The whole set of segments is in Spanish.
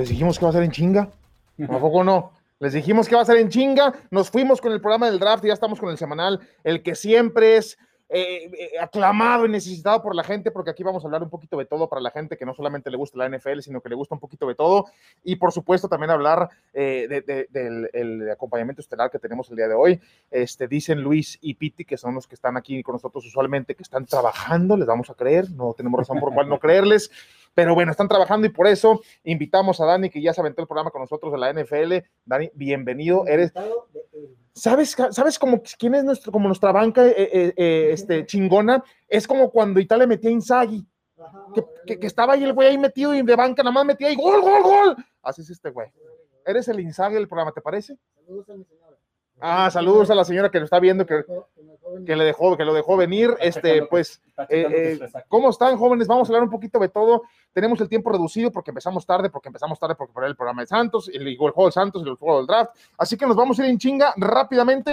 Les dijimos que va a ser en chinga. ¿A poco no? Les dijimos que va a ser en chinga. Nos fuimos con el programa del draft y ya estamos con el semanal, el que siempre es eh, eh, aclamado y necesitado por la gente, porque aquí vamos a hablar un poquito de todo para la gente que no solamente le gusta la NFL, sino que le gusta un poquito de todo. Y por supuesto también hablar eh, del el acompañamiento estelar que tenemos el día de hoy. Este, dicen Luis y Piti, que son los que están aquí con nosotros usualmente, que están trabajando, les vamos a creer, no tenemos razón por cual no creerles. Pero bueno, están trabajando y por eso invitamos a Dani, que ya se aventó el programa con nosotros de la NFL. Dani, bienvenido. Eres. ¿Sabes, ¿Sabes cómo, quién es nuestro, como nuestra banca eh, eh, eh, este, chingona? Es como cuando Italia metía a Inzaghi. Que, que, estaba ahí el güey ahí metido y de banca nada más metía ahí gol, gol, gol. Así es este güey. Eres el Inzaghi del programa, ¿te parece? Saludos a mi señora. Ah, saludos a la señora que lo está viendo, que, que le dejó, que lo dejó venir. Este, pues, eh, eh, ¿cómo están, jóvenes? Vamos a hablar un poquito de todo. Tenemos el tiempo reducido porque empezamos tarde, porque empezamos tarde porque por el programa de Santos, el, el juego de Santos, el juego del draft. Así que nos vamos a ir en chinga rápidamente.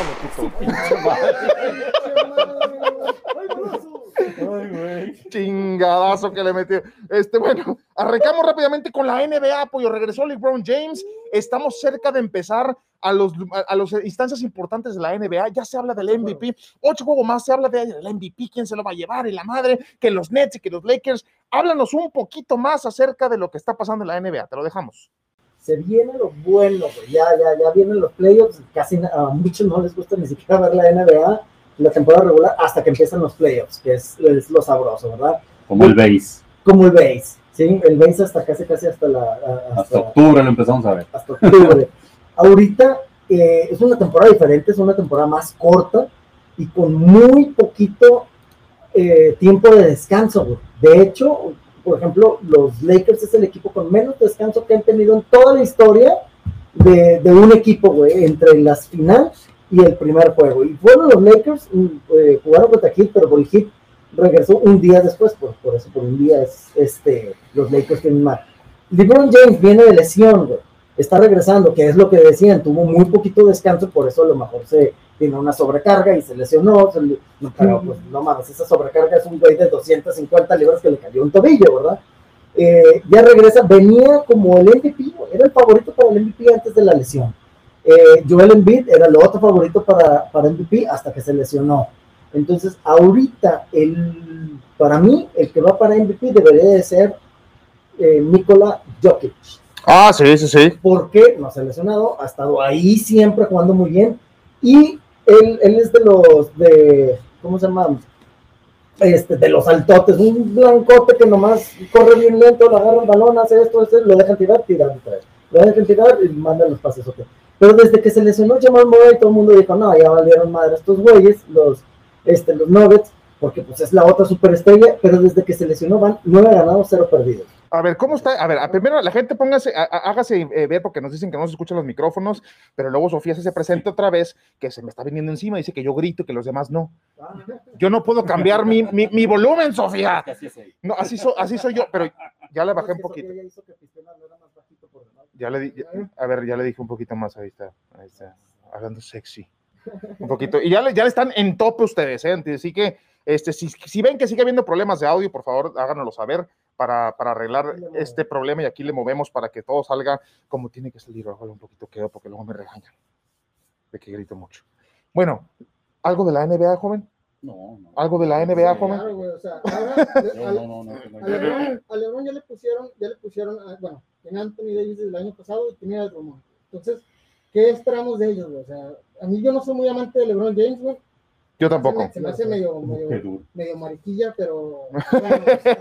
Chingadazo que le metió. Este, bueno, arrancamos rápidamente con la NBA, apoyo. Regresó LeBron James. Estamos cerca de empezar a los a las instancias importantes de la NBA. Ya se habla del MVP. Ocho juegos más se habla del MVP, quién se lo va a llevar y la madre, que los Nets y que los Lakers. Háblanos un poquito más acerca de lo que está pasando en la NBA. Te lo dejamos se viene lo bueno, Ya, ya, ya vienen los playoffs. Casi a muchos no les gusta ni siquiera ver la NBA la temporada regular hasta que empiezan los playoffs, que es, lo sabroso, ¿verdad? Como el base. Como el base, ¿sí? El base hasta casi, casi hasta la... Hasta, octubre lo empezamos a ver. Hasta octubre. Ahorita eh, es una temporada diferente, es una temporada más corta y con muy poquito eh, tiempo de descanso. De hecho, por ejemplo, los Lakers es el equipo con menos descanso que han tenido en toda la historia de, de un equipo, güey, entre las finales y el primer juego. Y fueron los Lakers, mm, eh, jugaron contra Heat, pero el Heat regresó un día después, por, por eso por un día es, este, los Lakers tienen mal. LeBron James viene de lesión, está regresando, que es lo que decían, tuvo muy poquito descanso, por eso a lo mejor se tiene una sobrecarga y se lesionó, pero pues no mames, esa sobrecarga es un güey de 250 libras que le cayó un tobillo, ¿verdad? Eh, ya regresa, venía como el MVP, era el favorito para el MVP antes de la lesión eh, Joel Embiid era el otro favorito para, para MVP hasta que se lesionó. Entonces, ahorita, el, para mí, el que va para MVP debería de ser eh, Nikola Jokic. Ah, sí, sí, sí. Porque no se ha lesionado, ha estado ahí siempre jugando muy bien. Y él, él es de los, de, ¿cómo se llama? Este, de los altotes, un blancote que nomás corre bien lento, le agarra el balón, hace esto, esto lo dejan tirar, tira Lo dejan tirar y manda los pases. Pero desde que se lesionó Jamal Murray, todo el mundo dijo, no, ya valieron madre estos güeyes, los, este, los Nuggets, porque pues es la otra superestrella, pero desde que se lesionó van nueve ganados, cero perdidos. A ver, ¿cómo está? A ver, primero la gente póngase, hágase eh, ver porque nos dicen que no se escuchan los micrófonos, pero luego Sofía se presenta otra vez que se me está viniendo encima, dice que yo grito, que los demás no. Yo no puedo cambiar mi, mi, volumen, Sofía. No, así, así soy yo, pero ya le bajé un poquito. Ya le a ver, ya le dije un poquito más, ahí está, ahí está, hablando sexy. Un poquito, y ya le, ya le están en tope ustedes, ¿eh? Así que, este, si, si ven que sigue habiendo problemas de audio, por favor, háganoslo saber para, para arreglar este problema y aquí le movemos para que todo salga como tiene que salir. Ojalá un poquito quedo porque luego me regañan de que grito mucho. Bueno, ¿algo de la NBA, joven? No, no. ¿Algo de la NBA, joven? No, no, no, a, Lebron, ya le pusieron, ya le pusieron, bueno, tenía Anthony Davis desde el año pasado y tenía el rumor. Entonces, ¿qué esperamos de ellos, güey? O sea, a mí yo no soy muy amante de LeBron James, güey. Yo tampoco. Se me, hace medio, medio, medio, mariquilla, pero bueno, o sea,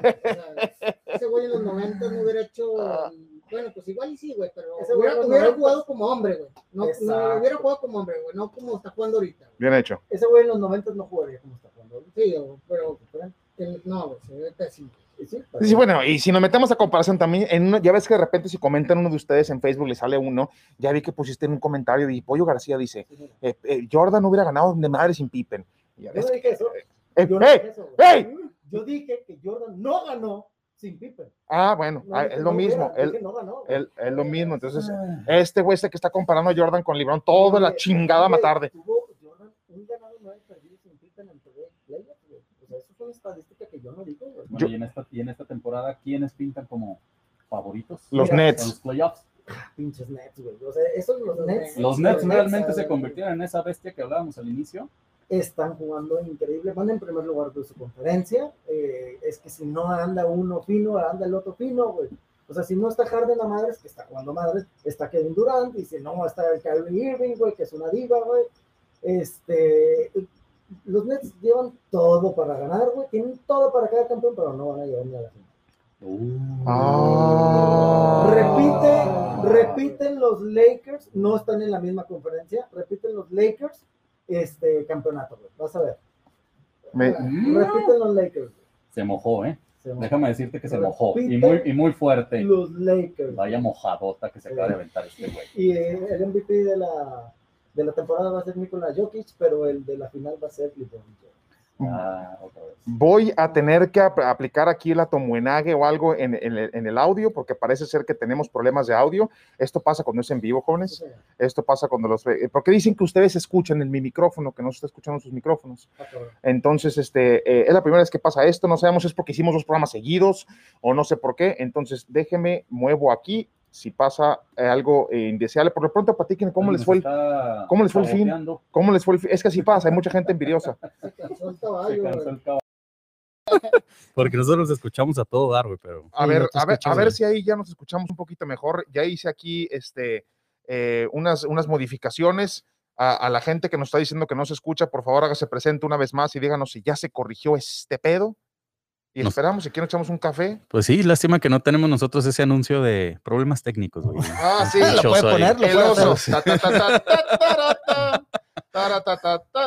ese güey en los 90 no hubiera hecho. Ah. Bueno, pues igual y sí, güey, pero hubiera, hubiera jugado como hombre, güey. No, no, hubiera jugado como hombre, güey, no como está jugando ahorita. Bien hecho. Ese güey en los 90 no jugaría como está jugando ahorita. Sí, pero, pero no, güey, se ve pésimo. Sí, bueno, y si nos metemos a comparación también, en ya ves que de repente si comentan uno de ustedes en Facebook, le sale uno, ya vi que pusiste en un comentario y Pollo García dice, eh, eh, Jordan hubiera ganado de madre sin Pippen. yo no dije eso. Eh, yo, dije eso yo dije que Jordan no ganó sin Pippen. Ah, bueno, ah, es lo mismo. él, es lo mismo. Entonces, ah. este güey este que está comparando a Jordan con LeBron toda la chingada matarde. Tuvo Jordan un ganado no perdido sin Pippen en O sea, eso fue una estadística que yo no digo, Bueno, Yo- y, en esta, y en esta temporada, ¿quiénes pintan como favoritos? Los Mira, Nets. los playoffs. Pinches Nets, güey. O sea, esos los Nets. Los Nets realmente se convirtieron en esa bestia que hablábamos al inicio. Están jugando increíble. Van en primer lugar de su conferencia. Eh, es que si no anda uno fino, anda el otro fino, güey. O sea, si no está Harden a madres, que está jugando madres, está Kevin Durant, y si no está el Kyrie Irving, güey, que es una diva, güey. Este, los Nets llevan todo para ganar, güey. Tienen todo para cada campeón, pero no van a llegar ni a la final. Ah. Repite, repiten los Lakers, no están en la misma conferencia, repiten los Lakers, este campeonato, güey. Vas a ver. Me- Repiten los Lakers. güey. Se mojó, ¿eh? Se. Déjame decirte que se mojó. Y muy, y muy fuerte. Los Lakers. Vaya mojadota que se acaba de aventar este güey. Y eh, el MVP de la, de la temporada va a ser Nikola Jokic, pero el de la final va a ser LeBron James. Ah, otra vez. Voy a tener que ap- aplicar aquí la tomuenague o algo en, en el- en el audio, porque parece ser que tenemos problemas de audio. Esto pasa cuando es en vivo, jóvenes. Esto pasa cuando los... eh, Porque dicen que ustedes escuchan en mi micrófono, que no se está escuchando sus micrófonos. Ah. Entonces, este, eh, es la primera vez que pasa esto. No sabemos si es porque hicimos dos programas seguidos o no sé por qué. Entonces, déjeme, muevo aquí si pasa eh, algo eh, indeseable. Por lo pronto, platiquen cómo les fue el, cómo les fue el fin? cómo les fue el fin. Es que así pasa, hay mucha gente envidiosa. Se cansó el caballo. Porque nosotros escuchamos a todo dar, güey, pero. A ver, a ver, a ver si ahí ya nos escuchamos un poquito mejor. Ya hice aquí este, eh, unas, unas modificaciones a, a la gente que nos está diciendo que no se escucha. Por favor, hágase presente una vez más y díganos si ya se corrigió este pedo. Y Nos- esperamos, si quieren, echamos un café. Pues sí, lástima que no tenemos nosotros ese anuncio de problemas técnicos, güey. Ah, sí. Lo puede poner, lo.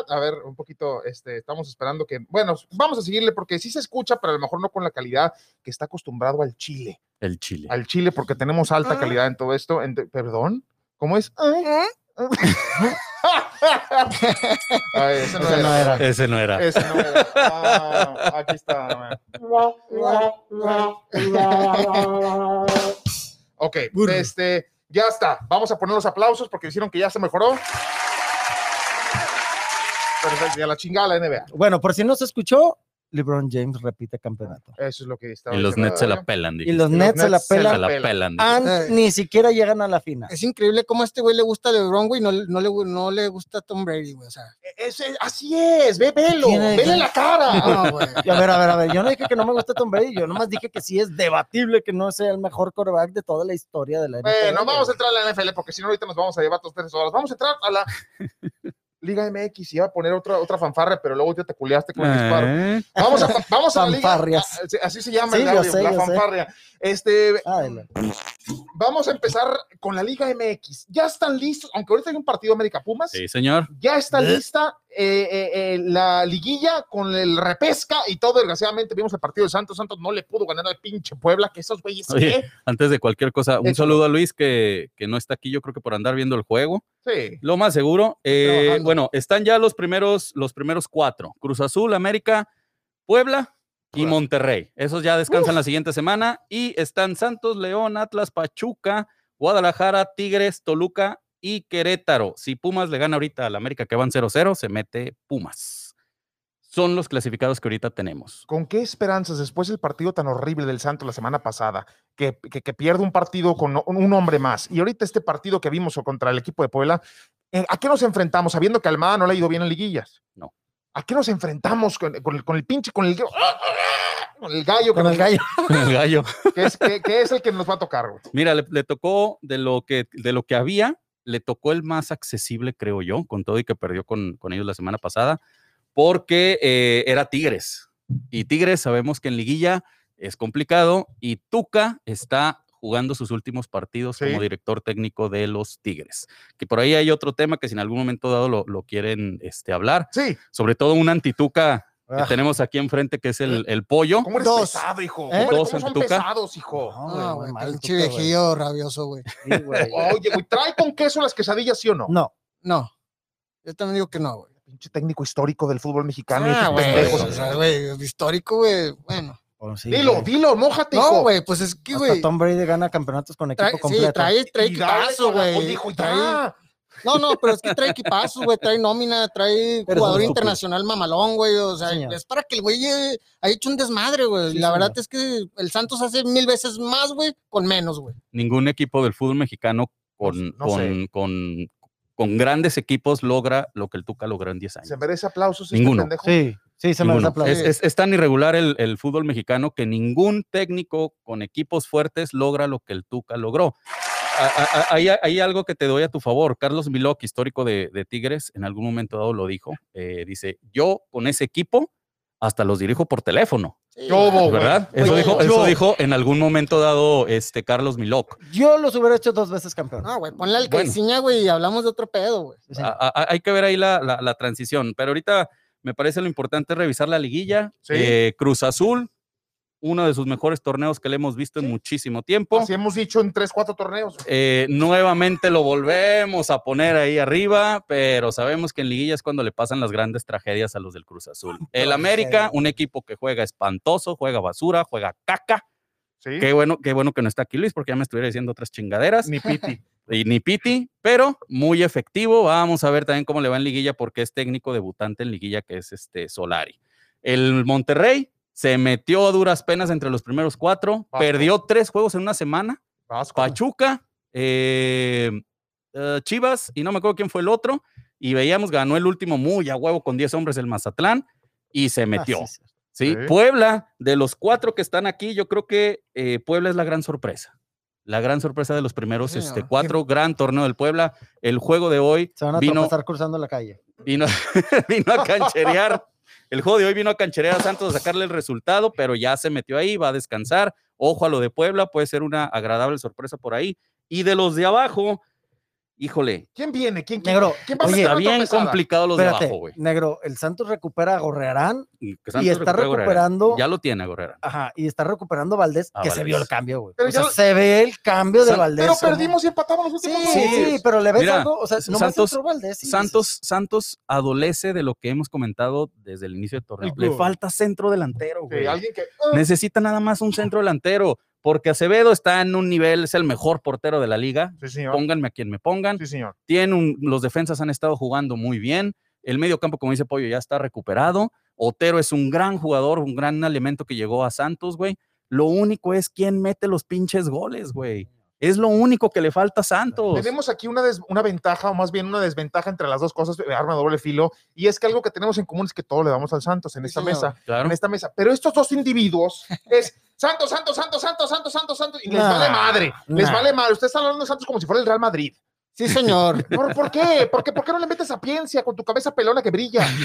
A ver, un poquito, este, estamos esperando que, bueno, vamos a seguirle porque sí se escucha, pero a lo mejor no con la calidad que está acostumbrado al chile. El chile. al Chile porque tenemos alta calidad en todo esto. ¿Perdón? ¿Cómo es? Ay. Ese no Ese era. no era. Ese no era. Ese no era. Ah, aquí está. Ok, Burro. este, ya está. Vamos a poner los aplausos porque hicieron que ya se mejoró. Perfecto, y a la chingada la NBA. Bueno, por si no se escuchó, LeBron James repite campeonato. Eso es lo que estaba Y los. Nets se la pelan, Y dije. los los Nets se la Nets se Se la pelan. la pelan. pelan. dije. an- Eh. Ni siquiera llegan a la final. Es increíble cómo a este güey le gusta LeBron, güey, no, no, le, no le gusta Tom Brady, güey. O sea, Ese- así es, ve, velo, vele la cara. no, güey. Y a ver, a ver, a ver, yo no dije que no me gusta Tom Brady, yo nomás dije que sí es debatible que no sea el mejor quarterback de toda la historia de la NFL. Bueno, vamos a entrar a la NFL porque si no ahorita nos vamos a llevar dos tres horas. Vamos a entrar a la Liga MX y iba a poner otra otra fanfarra, pero luego ya te culeaste con el disparo. Eh, Vamos a vamos a la liga. Fanfarrias. a- Así se llama Sí, el yo audio, sé, la sé. fanfarria. Este. Vamos a empezar con la Liga MX. Ya están listos, aunque ahorita hay un partido América Pumas. Sí, señor. Ya está ¿Eh? lista eh, eh, eh, la liguilla con el repesca y todo. Desgraciadamente vimos el partido de Santos. Santos no le pudo ganar al pinche Puebla, que esos güeyes. Oye. Antes de cualquier cosa, un saludo a Luis que, que no está aquí, yo creo que por andar viendo el juego. Sí. Lo más seguro. Eh, bueno, están ya los primeros, los primeros cuatro: Cruz Azul, América, Puebla y. Monterrey. Esos ya descansan la siguiente semana. Y están Santos, León, Atlas, Pachuca, Guadalajara, Tigres, Toluca y Querétaro. Si Pumas le gana ahorita al América, que van 0-0, se mete Pumas. Son los clasificados que ahorita tenemos. ¿Con qué esperanzas después del partido tan horrible del Santos la semana pasada, que, que, que pierde un partido con un hombre más, y ahorita este partido que vimos contra el equipo de Puebla, eh, ¿a qué nos enfrentamos? Sabiendo que Almada no le ha ido bien en liguillas. No. ¿A qué nos enfrentamos con, con el, con el pinche, con el, con el gallo, que, Con el gallo. Con el gallo. que es, que- que es el que nos va a tocar? güey? Mira, le, le tocó de lo que de lo que había, le tocó el más accesible, creo yo, con todo y que perdió con, con ellos la semana pasada, porque eh, era Tigres. Y Tigres sabemos que en liguilla es complicado y Tuca está jugando sus últimos partidos Sí. como director técnico de los Tigres. Que por ahí hay otro tema que si en algún momento dado lo, lo quieren este, hablar, Sí, sobre todo un antituca que Ah. tenemos aquí enfrente, que es el, el pollo. ¿cómo eres Dos. pesado, hijo? ¿Eh? ¿Cómo, Dos cómo son pesados, hijo? No, güey, No, pinche viejillo rabioso, güey. Sí. Oye, güey, ¿trae con queso las quesadillas, sí o no? No, No, yo también digo que no, güey. Pinche técnico histórico del fútbol mexicano. Ah, güey, o sea, güey, histórico, güey, bueno. Pues sí, dilo, güey. dilo, mójate, hijo. No, güey, pues es que, Hasta güey, Tom Brady gana campeonatos con equipo trae, completo. sí, trae, equipazo, güey. Dijo, Trae, ya. No, no, pero es que trae equipazos, güey, trae nómina, trae jugador internacional mamalón, güey. O sea, Señor. es para que el güey haya hecho un desmadre, güey. Sí, la verdad señor. es que el Santos hace mil veces más, güey, con menos, güey. Ningún equipo del fútbol mexicano con, no con, con, con grandes equipos logra lo que el Tuca logró en 10 años. ¿Se merece aplausos este Ninguno. pendejo? Sí, sí, se me Ninguno. aplaudir. Es, es- es tan irregular el, el fútbol mexicano que ningún técnico con equipos fuertes logra lo que el Tuca logró. A- a- a- Hay, hay algo que te doy a tu favor. Carlos Milok, histórico de, de Tigres, en algún momento dado lo dijo. eh, dice, yo con ese equipo hasta los dirijo por teléfono, Sí. ¿verdad? Eso, Oye, dijo, yo- eso dijo en algún momento dado este Carlos Milok. Yo los hubiera hecho dos veces campeón. No, güey, ponle al Bueno. Caiciña, güey, y hablamos de otro pedo, güey. Sí, hay que ver ahí la, la- la transición, pero ahorita me parece lo importante es revisar la liguilla. Sí. Eh, Cruz Azul, uno de sus mejores torneos que le hemos visto en muchísimo tiempo. Así hemos dicho en tres, cuatro torneos. Eh, nuevamente lo volvemos a poner ahí arriba, pero sabemos que en liguilla es cuando le pasan las grandes tragedias a los del Cruz Azul. El América, un equipo que juega espantoso, juega basura, juega caca. Sí. Qué bueno, qué bueno que no está aquí Luis, porque ya me estuviera diciendo otras chingaderas. Ni Piti. Y ni Piti, pero muy efectivo. Vamos a ver también cómo le va en liguilla, porque es técnico debutante en liguilla, que es este Solari. El Monterrey se metió a duras penas entre los primeros cuatro, Vasco. perdió tres juegos en una semana. Vasco. Pachuca, eh, eh, Chivas, y no me acuerdo quién fue el otro. Y veíamos, ganó el último muy a huevo con 10 hombres el Mazatlán y se Ah, metió. sí, sí. ¿sí? Sí. Puebla, de los cuatro que están aquí, yo creo que eh, Puebla es la gran sorpresa. La gran sorpresa de los primeros Sí, este, cuatro, gran torneo del Puebla. El juego de hoy Se van a vino, cruzando la calle. vino, vino a cancherear. El juego de hoy vino a cancherear a Santos a sacarle el resultado, pero ya se metió ahí, va a descansar. Ojo a lo de Puebla, puede ser una agradable sorpresa por ahí. Y de los de abajo, híjole, ¿Quién viene? ¿Quién, quién, Negro, ¿quién va a oye, está bien complicado los de Espérate, abajo, güey. negro, el Santos recupera a Gorrearán Y, está recuperando, Ya lo tiene Gorrera. ajá, y está recuperando Valdés, A que se vio el cambio, güey. Pero O sea, ya- se ve el cambio de Valdés. Pero perdimos y empatamos los últimos sí, sí, pero le ves Mira, algo, o sea, no Santos- Valdés y Santos, Santos adolece de lo que hemos comentado desde el inicio del torneo. Le falta centro delantero, Sí, güey. alguien que. ah, Necesita nada más un centro delantero, porque Acevedo está en un nivel, es el mejor portero de la liga. Sí, señor. Pónganme a quien me pongan. Sí, señor. Tiene un- los defensas han estado jugando muy bien. El medio campo, como dice Pollo, ya está recuperado. Otero es un gran jugador, un gran elemento que llegó a Santos, güey. Lo único es quién mete los pinches goles, güey. Es lo único que le falta a Santos. Tenemos aquí una, des- una ventaja, o más bien una desventaja entre las dos cosas, eh, arma doble filo, y es que algo que tenemos en común es que todo le damos al Santos en esta mesa. Claro. En esta mesa. Pero estos dos individuos es Santos, Santos, Santos, Santos, Santos, Santos, Santos, y les Nah, vale madre. Les vale madre. Ustedes están hablando de Santos como si fuera el Real Madrid. Sí, señor. ¿Por, por qué? ¿Por qué? ¿Por qué no le metes sapiencia con tu cabeza pelona que brilla?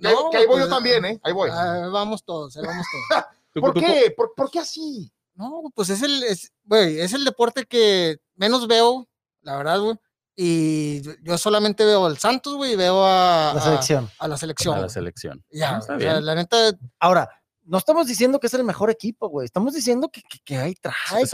Que ahí- No, que ahí voy yo pues, también, ¿eh? Ahí voy. ah, vamos todos, ahí vamos todos. ¿Por qué? ¿Por, por qué así? No, pues es el, es, güey, es el deporte que menos veo, la verdad, güey. Y yo solamente veo al Santos, güey, y veo a, la selección. a la selección. a la selección. Ya, Ah, está o sea, la neta, Ahora, no estamos diciendo que es el mejor equipo, güey. Estamos diciendo que, que, que hay que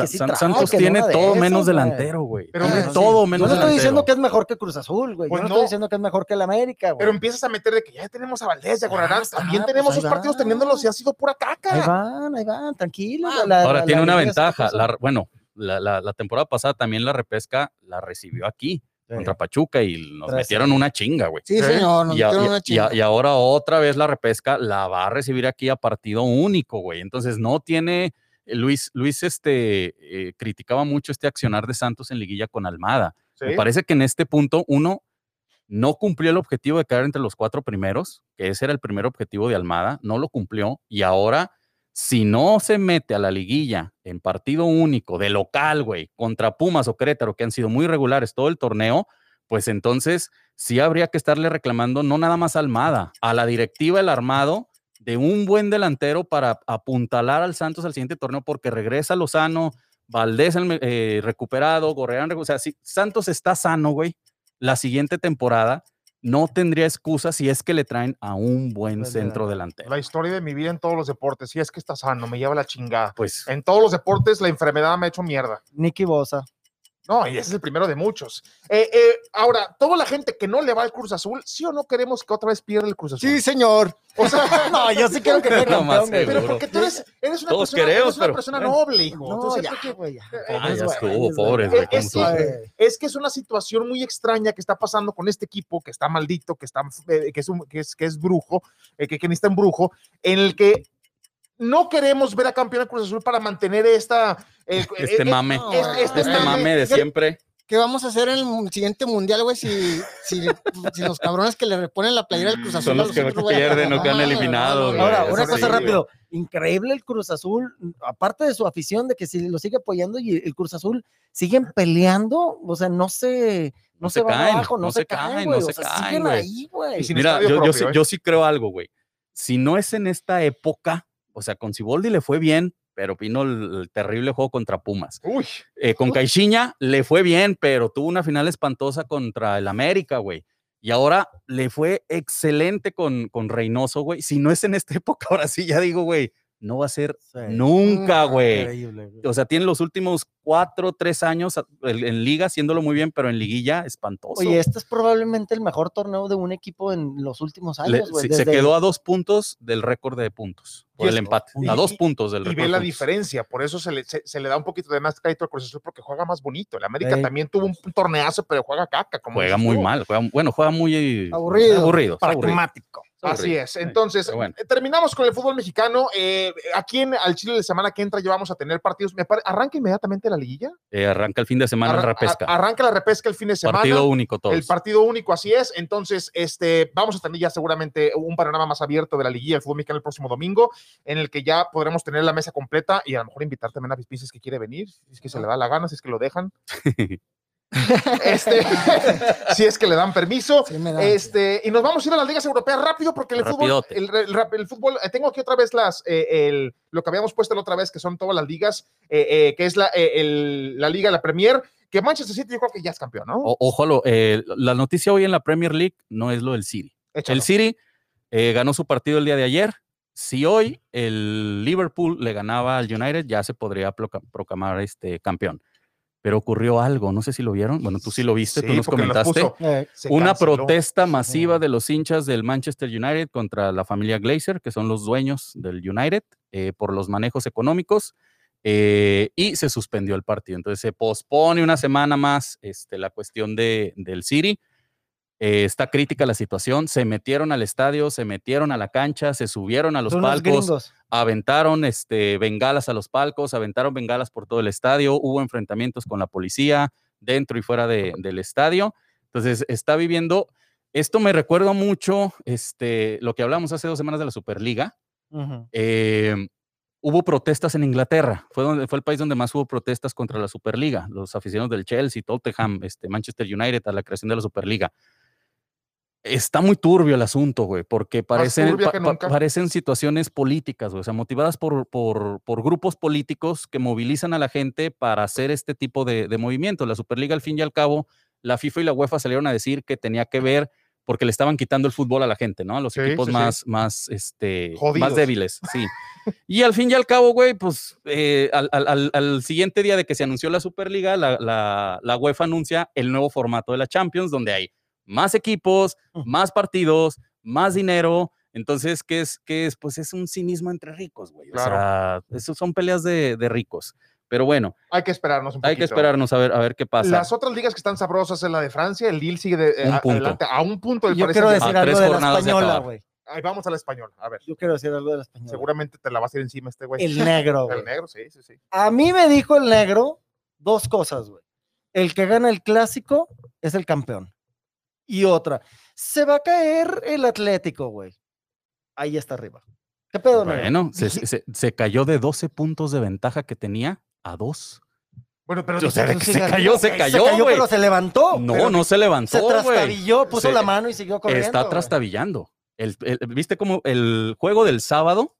sí San- Santos que tiene todo esas, menos güey. delantero, güey. Pero Tiene sí. todo Yo menos no estoy delantero. diciendo que es mejor que Cruz Azul, güey. Pues Yo no, no. estoy diciendo que es mejor que el América, güey. Pero empiezas a meter de que ya tenemos a Valdés y a Gorrarán. Ah, También ah, tenemos pues esos ahí partidos teniéndolos y ha sido pura Ahí caca. van, ahí van, tranquilos. Ah, la- Ahora la- tiene la una ventaja. bueno, la, la- la temporada pasada también la repesca la recibió aquí. Contra Pachuca y nos Tres metieron una chinga, güey. sí, Sí. señor, nos Y, metieron y- una y chinga. y ahora otra vez la repesca la va a recibir aquí a partido único, güey. Entonces no tiene. Luis, Luis este, eh, criticaba mucho este accionar de Santos en liguilla con Almada. Sí. Me parece que en este punto uno no cumplió el objetivo de quedar entre los cuatro primeros, que ese era el primer objetivo de Almada, no lo cumplió y ahora si no se mete a la liguilla en partido único de local, güey, contra Pumas o Querétaro, que han sido muy regulares todo el torneo, pues entonces sí habría que estarle reclamando no nada más Almada, a la directiva del armado de un buen delantero para apuntalar al Santos al siguiente torneo porque regresa Lozano, Valdés el eh, recuperado, Gorreán, o sea, si Santos está sano, güey, la siguiente temporada no tendría excusa si es que le traen a un buen Buen centro delantero. delantero. La historia de mi vida en todos los deportes. Si es que está sano, me lleva la chingada. Pues En todos los deportes la enfermedad me ha hecho mierda. Nicky Bosa. No, y ese es el primero de muchos. Eh, eh, ahora, toda la gente que no le va al Cruz Azul, ¿sí o no queremos que otra vez pierda el Cruz Azul? Sí, señor. O sea, No, yo sí quiero que sea No más pero seguro. porque tú eres, eres una Todos persona, queremos, eres una pero- persona bueno. noble, hijo. No, Entonces, ya, que- eh, Ah, estuvo, es ¿cómo Es- que es una situación muy extraña que está pasando con este equipo que está maldito, que, está, eh, que, es, un- que, es, que es brujo, eh, que, que necesita un brujo, en el que no queremos ver a campeón Cruz Azul para mantener esta... eh, Este eh, mame. no, este Este mame. mame de siempre. ¿Qué vamos a hacer en el siguiente mundial, güey? Si, si, si los cabrones que le reponen la playera del Cruz Azul Son a los que otros, pierden o quedan No, eliminados, no, no, Ahora, una sí, cosa güey. rápido. Increíble el Cruz Azul, aparte de su afición, de que si lo sigue apoyando y el Cruz Azul siguen peleando, o sea, no se, no, No se, se van caen, abajo, no, no se se caen, caen, güey. no o se sea, caen, siguen güey. ahí, güey. Mira, yo, yo, sí, ¿eh? yo sí creo algo, güey. Si no es en esta época, o sea, con Ciboldi le fue bien, pero vino el, el terrible juego contra Pumas. Uy, Eh, con Caixinha le fue bien, pero tuvo una final espantosa contra el América, güey. Y ahora le fue excelente con, con Reynoso, güey. Si no es en esta época, ahora sí ya digo, güey, no va a ser Sí. nunca, Mm, güey. O sea, tiene los últimos cuatro, tres años en, liga haciéndolo muy bien, pero en liguilla espantoso. Oye, este es probablemente el mejor torneo de un equipo en los últimos años, güey. Se quedó a dos puntos del récord de puntos por Y el empate. y- a dos y- puntos del y récord. ve de la puntos. diferencia, por eso se le, se, se le da un poquito de más crédito al Cruz Azul porque juega más bonito. El América también tuvo un torneazo, pero juega caca. Como Juega muy mal. juega- bueno, juega muy Aburrido. aburrido. pragmático. Así es. Entonces, bueno. terminamos con el fútbol mexicano. Eh, aquí en al Chile de semana que entra ya vamos a tener partidos. Me ¿Arranca inmediatamente la liguilla? Eh, arranca el fin de semana la repesca. arranca la repesca el fin de semana. Partido único todos. El partido único, así es. Entonces, este, vamos a tener ya seguramente un panorama más abierto de la liguilla del fútbol mexicano el próximo domingo, en el que ya podremos tener la mesa completa y a lo mejor invitar también a Pispices que quiere venir, si es que se le da la gana, si es que lo dejan. Este, si es que le dan permiso. Sí, me da. Este, y nos vamos a ir a las ligas europeas rápido porque el fútbol, el, el rap- el fútbol, eh, tengo aquí otra vez las, eh, el, lo que habíamos puesto la otra vez, que son todas las ligas, eh, eh, que es la, eh, el- la liga, la Premier, que Manchester City yo creo que ya es campeón, ¿no? O- ojo, lo- eh, la noticia hoy en la Premier League no es lo del City. Échalo. El City eh, ganó su partido el día de ayer. Si hoy el Liverpool le ganaba al United, ya se podría proclamar este campeón. Pero ocurrió algo, no sé si lo vieron. Bueno, tú sí lo viste, tú nos comentaste. Eh, Una canceló. protesta masiva de los hinchas del Manchester United contra la familia Glazer, que son los dueños del United, eh, por los manejos económicos, eh, y se suspendió el partido. Entonces se pospone una semana más este, la cuestión de, del City. Eh, está crítica la situación. Se metieron al estadio, se metieron a la cancha, se subieron a los son palcos, aventaron este, bengalas a los palcos, aventaron bengalas por todo el estadio, hubo enfrentamientos con la policía dentro y fuera de- del estadio. Entonces, está viviendo, esto me recuerda mucho este, lo que hablamos hace dos semanas de la Superliga. Eh, hubo protestas en Inglaterra, fue, donde, fue el país donde más hubo protestas contra la Superliga, los aficionados del Chelsea, Tottenham, este, Manchester United a la creación de la Superliga. Está muy turbio el asunto, güey, porque parecen, pa- pa- parecen situaciones políticas, güey, o sea, motivadas por, por, por grupos políticos que movilizan a la gente para hacer este tipo de, de movimientos. La Superliga, al fin y al cabo, la FIFA y la UEFA salieron a decir que tenía que ver porque le estaban quitando el fútbol a la gente, ¿no? A los Sí, equipos sí, sí. más, más, este, Jodidos. más débiles, sí. Y al fin y al cabo, güey, pues eh, al, al- al- al siguiente día de que se anunció la Superliga, la, la, la UEFA anuncia el nuevo formato de la Champions, donde hay más equipos, más partidos, más dinero. Entonces, ¿qué es? ¿Qué es? Pues es un cinismo entre ricos, güey. O sea, eso son peleas de, de ricos. Pero bueno, Hay que esperarnos un poquito. hay que esperarnos a ver, a ver qué pasa. Las otras ligas que están sabrosas es la de Francia, el Lille sigue de, eh, Un a- punto. adelante a un punto del Yo Paris quiero decir algo de la española, güey. Ahí vamos al español, a ver. Yo quiero decir algo de la española. Seguramente te la vas a ir encima este güey. El negro, güey. El negro, sí, sí, sí. A mí me dijo el negro dos cosas, güey. El que gana el clásico es el campeón. Y otra, se va a caer el Atlético, güey. Ahí está arriba. ¿Qué pedo? Bueno, se, se- se cayó de 12 puntos de ventaja que tenía a 2. Bueno, pero O sea, de que Entonces, se cayó, se cayó, pero se levantó. No, pero no se levantó, Se trastabilló, puso Se- la mano y siguió corriendo. Está trastabillando. El, el- ¿Viste cómo el juego del sábado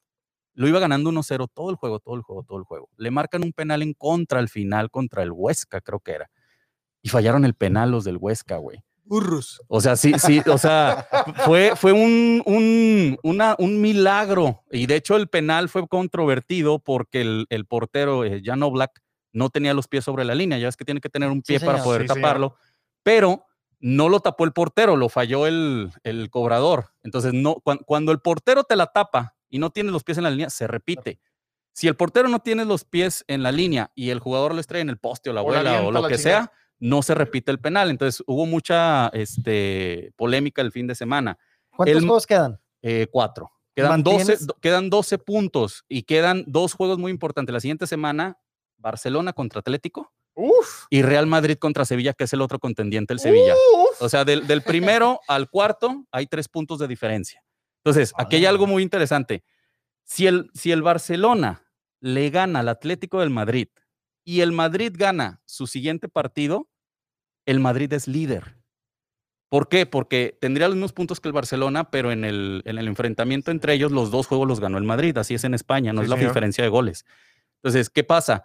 lo iba ganando 1-0 todo el juego, todo el juego, todo el juego? Le marcan un penal en contra al final contra el Huesca, creo que era. Y fallaron el penal los del Huesca, güey. Burros. O sea, sí, sí, o sea, fue, fue un, un, una- un milagro. Y de hecho el penal fue controvertido porque el, el portero, eh, Jan Oblak, no tenía los pies sobre la línea. Ya es que tiene que tener un Sí, pie para poder Sí, señor. taparlo, pero no lo tapó el portero, lo falló el, el cobrador. Entonces, no, cuan- cuando el portero te la tapa y no tiene los pies en la línea, se repite. Si el portero no tiene los pies en la línea y el jugador lo estrella en el poste o la O abuela o lo que chingada. sea, no se repite el penal. Entonces, hubo mucha este, polémica el fin de semana. ¿Cuántos el- juegos quedan? Eh, cuatro. Quedan 12, ¿Mantienes? do- quedan 12 puntos y quedan dos juegos muy importantes. La siguiente semana, Barcelona contra Atlético Uf. y Real Madrid contra Sevilla, que es el otro contendiente, el Sevilla. Uf. O sea, del, del primero al cuarto hay tres puntos de diferencia. Entonces, aquí hay algo muy interesante. Si el, si el Barcelona le gana al Atlético del Madrid y el Madrid gana su siguiente partido, el Madrid es líder. ¿Por qué? Porque tendría los mismos puntos que el Barcelona, pero en el, en el enfrentamiento entre ellos, los dos juegos los ganó el Madrid. Así es en España, no Sí, es la señor. diferencia de goles. Entonces, ¿qué pasa?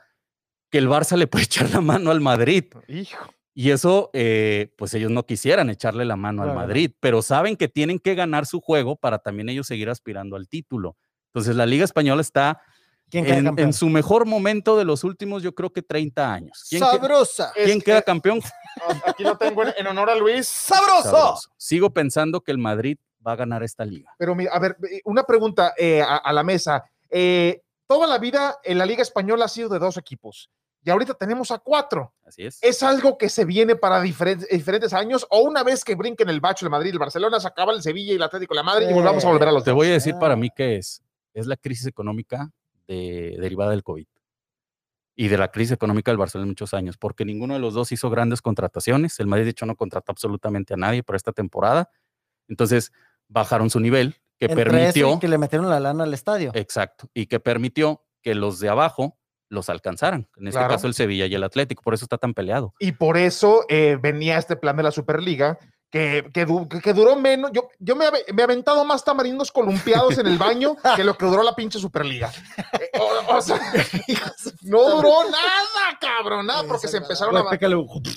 Que el Barça le puede echar la mano al Madrid. Hijo. Y eso, eh, pues ellos no quisieran echarle la mano al. Madrid, pero saben que tienen que ganar su juego para también ellos seguir aspirando al título. Entonces, la Liga Española está ¿Quién queda en, campeón? en su mejor momento de los últimos, yo creo que 30 años. ¿Quién, que- Sabrosa. quién Es- queda eh, campeón? Aquí lo tengo en, en honor a Luis. Sabroso. Sigo pensando que el Madrid va a ganar esta liga. Pero mira, a ver, eh, una pregunta eh, a, a la mesa. Eh, toda la vida en la Liga Española ha sido de dos equipos y ahorita tenemos a cuatro. Así es. ¿Es algo que se viene para diferentes, diferentes años o una vez que brinquen el bacho el Madrid, el Barcelona, se acaba el Sevilla y el Atlético de la Madrid y volvamos a volver a los Te dos? voy a decir para Ah. mí qué es. Es la crisis económica de- derivada del COVID y de la crisis económica del Barcelona en muchos años, porque ninguno de los dos hizo grandes contrataciones. El Madrid, de hecho, no contrató absolutamente a nadie para esta temporada. Entonces, bajaron su nivel, que Entre eso permitió, y que le metieron la lana al estadio. exacto, y que permitió que los de abajo los alcanzaran. En este Claro. caso, el Sevilla y el Atlético. Por eso está tan peleado. Y por eso eh, venía este plan de la Superliga. Que, que, du- que- que duró menos. Yo, yo me, he me he aventado más tamarindos columpiados en el baño que lo que duró la pinche Superliga. Eh, o- o sea, no duró nada, cabrón, nada, porque se empezaron a.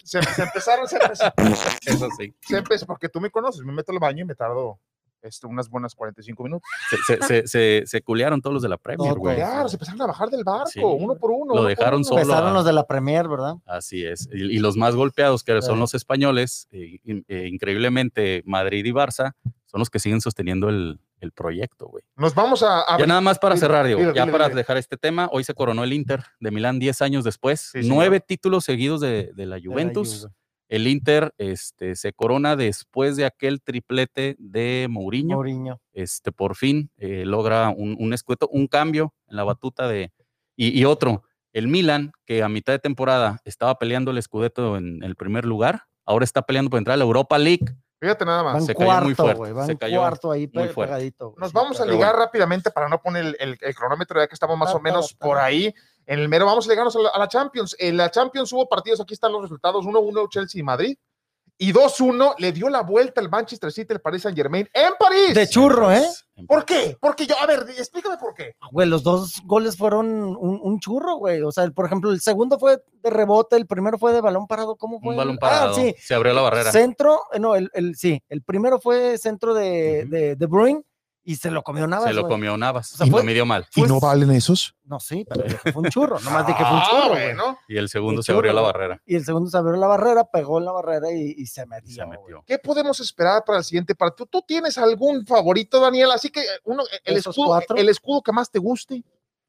Se, se empezaron, se, empezaron- Eso sí. se empezó, porque tú me conoces, me meto al baño y me tardo este, unas buenas 45 minutos. Se, se, se, se- se culearon todos los de la Premier, güey. Claro, se empezaron a bajar del barco, Sí, uno por uno. lo uno dejaron uno. solo. Empezaron a- los de la Premier, ¿verdad? Así es. Y, y los más golpeados, que son los españoles, eh, eh, increíblemente Madrid y Barça, son los que siguen sosteniendo el, el proyecto, güey. Nos vamos a. a Ya nada más para cerrar, Diego, dile, ya dile, para dile. dejar este tema, hoy se coronó el Inter de Milán 10 años después, Sí, señor. nueve títulos seguidos de, de la De la Juventus. Juve. El Inter este, se corona después de aquel triplete de Mourinho. Mourinho. Este, por fin eh, logra un, un escueto, un cambio en la batuta de... Y, y otro, el Milan, que a mitad de temporada estaba peleando el Scudetto en el primer lugar, ahora está peleando por entrar a la Europa League. Fíjate nada más. Van se cayó muy cuarto, fuerte. Van se cayó cuarto ahí muy fuerte. pegadito. Nos Sí, vamos a ligar bueno. rápidamente para no poner el, el- el cronómetro, ya que estamos más o menos por ahí. En el mero, vamos a ligarnos a la, a la Champions. En la Champions hubo partidos, aquí están los resultados: 1-1 Chelsea y Madrid. Y 2-1 le dio la vuelta al Manchester City, el Paris Saint Germain, en París. De churro, ¿eh? ¿Por qué? Porque yo, a ver, explícame por qué. Güey, los dos goles fueron un, un churro, güey. O sea, el- por ejemplo, el segundo fue de rebote, el primero fue de balón parado. ¿Cómo fue? Un balón Ah, parado. sí. Se abrió la barrera. Centro, eh, no, el, el- sí, el primero fue centro de, de, de Bruin y se lo comió Navas. Se lo comió Navas. O sea, y fue- lo midió mal. ¿Y no valen esos? No, sí, pero fue un churro. Nomás dije que fue un Ah, churro, güey. bueno. Y el segundo Un se abrió la barrera. Y el segundo se abrió la barrera, pegó en la barrera y, y se metió. Se metió. ¿Qué podemos esperar para el siguiente partido? ¿Tú tienes algún favorito, Daniel? Así que uno, el ¿Esos escudo, cuatro? el escudo que más te guste,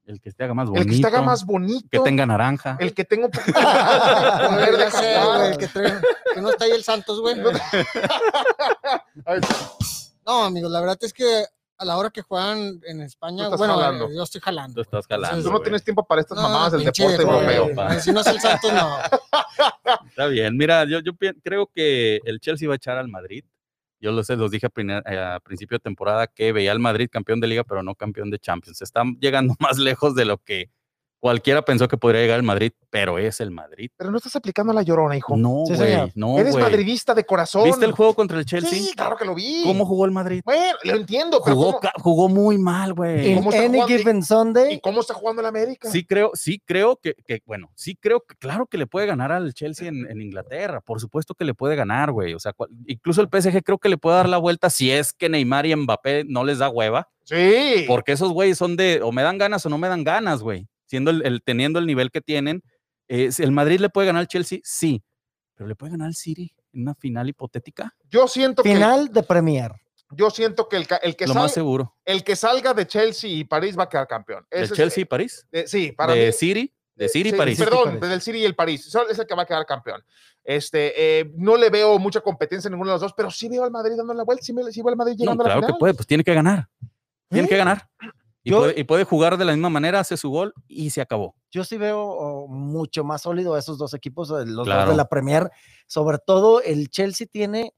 El que te haga más bonito. el que te haga más bonito, Que tenga naranja. el que tenga un poquito de jaguar. güey, que, trae- que no está ahí el Santos, güey. No, amigos, la verdad es que a la hora que juegan en España, estás bueno, jalando. yo estoy jalando. Tú estás jalando. Tú no tienes tiempo para estas No, mamadas del deporte europeo. güey. Si no es el Santos, no. Está bien. Mira, yo, yo creo que el Chelsea va a echar al Madrid. Yo los, los dije a, eh, a principio de temporada que veía al Madrid campeón de liga, pero no campeón de Champions. Están llegando más lejos de lo que cualquiera pensó que podría llegar el Madrid, pero es el Madrid. Pero no estás aplicando la llorona, hijo. No, Sí, güey. no, Eres güey. madridista de corazón. ¿Viste el juego contra el Chelsea? Sí, claro que lo vi. ¿Cómo jugó el Madrid? Bueno, lo entiendo, pero Jugó, ¿cómo- ca- jugó muy mal, güey. ¿Y cómo está jugando el América? Sí creo, sí creo que, que, bueno, sí creo que, claro que le puede ganar al Chelsea en, en Inglaterra, por supuesto que le puede ganar, güey, o sea, cual- incluso el PSG creo que le puede dar la vuelta si es que Neymar y Mbappé no les da hueva, Sí. porque esos güeyes son de, o me dan ganas o no me dan ganas, güey, siendo el, el- teniendo el nivel que tienen, Eh, ¿El Madrid le puede ganar al Chelsea? Sí, pero le puede ganar al City en una final hipotética. Yo siento que Final de Premier. yo siento que el, que Lo sal- más seguro. el que salga de Chelsea y París va a quedar campeón. ¿De Ese es- Chelsea y París? eh, sí, para ¿De mí. City? ¿De City y Sí, París? Perdón, París. del City y el París. Es el que va a quedar campeón. Este, eh, no le veo mucha competencia en ninguno de los dos, pero sí veo al Madrid dando la vuelta, sí, me- sí veo al Madrid No, llegando a la claro que final. puede, pues tiene que ganar. Tiene ¿Eh? que ganar. Y, Yo- puede, y puede jugar de la misma manera, hace su gol y se acabó. Yo sí veo oh, mucho más sólido a esos dos equipos, eh, los dos de la Premier. Sobre todo el Chelsea tiene,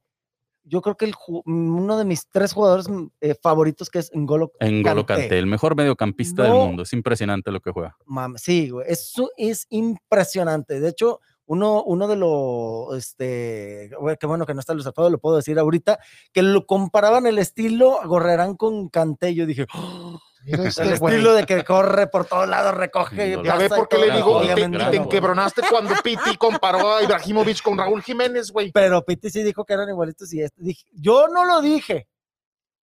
yo creo que el, uno de mis tres jugadores mm, eh, favoritos que es N'Golo En Golo Kanté. El mejor mediocampista del mundo. Es impresionante lo que juega. Sí, güey, es impresionante. De hecho, uno, uno de los, este, qué bueno que no está Luis Alfredo, lo puedo decir ahorita, que lo comparaban el estilo Gorrerán con Canté. Yo dije, "Oh, Mira este el güey. estilo de que corre por todos lados, recoge. Ya Ya ve por qué le digo, y te, y te no. enquebronaste cuando Piti comparó a Ibrahimovic con Raúl Jiménez, güey. Pero Piti sí dijo que eran igualitos y este, dije, yo no lo dije.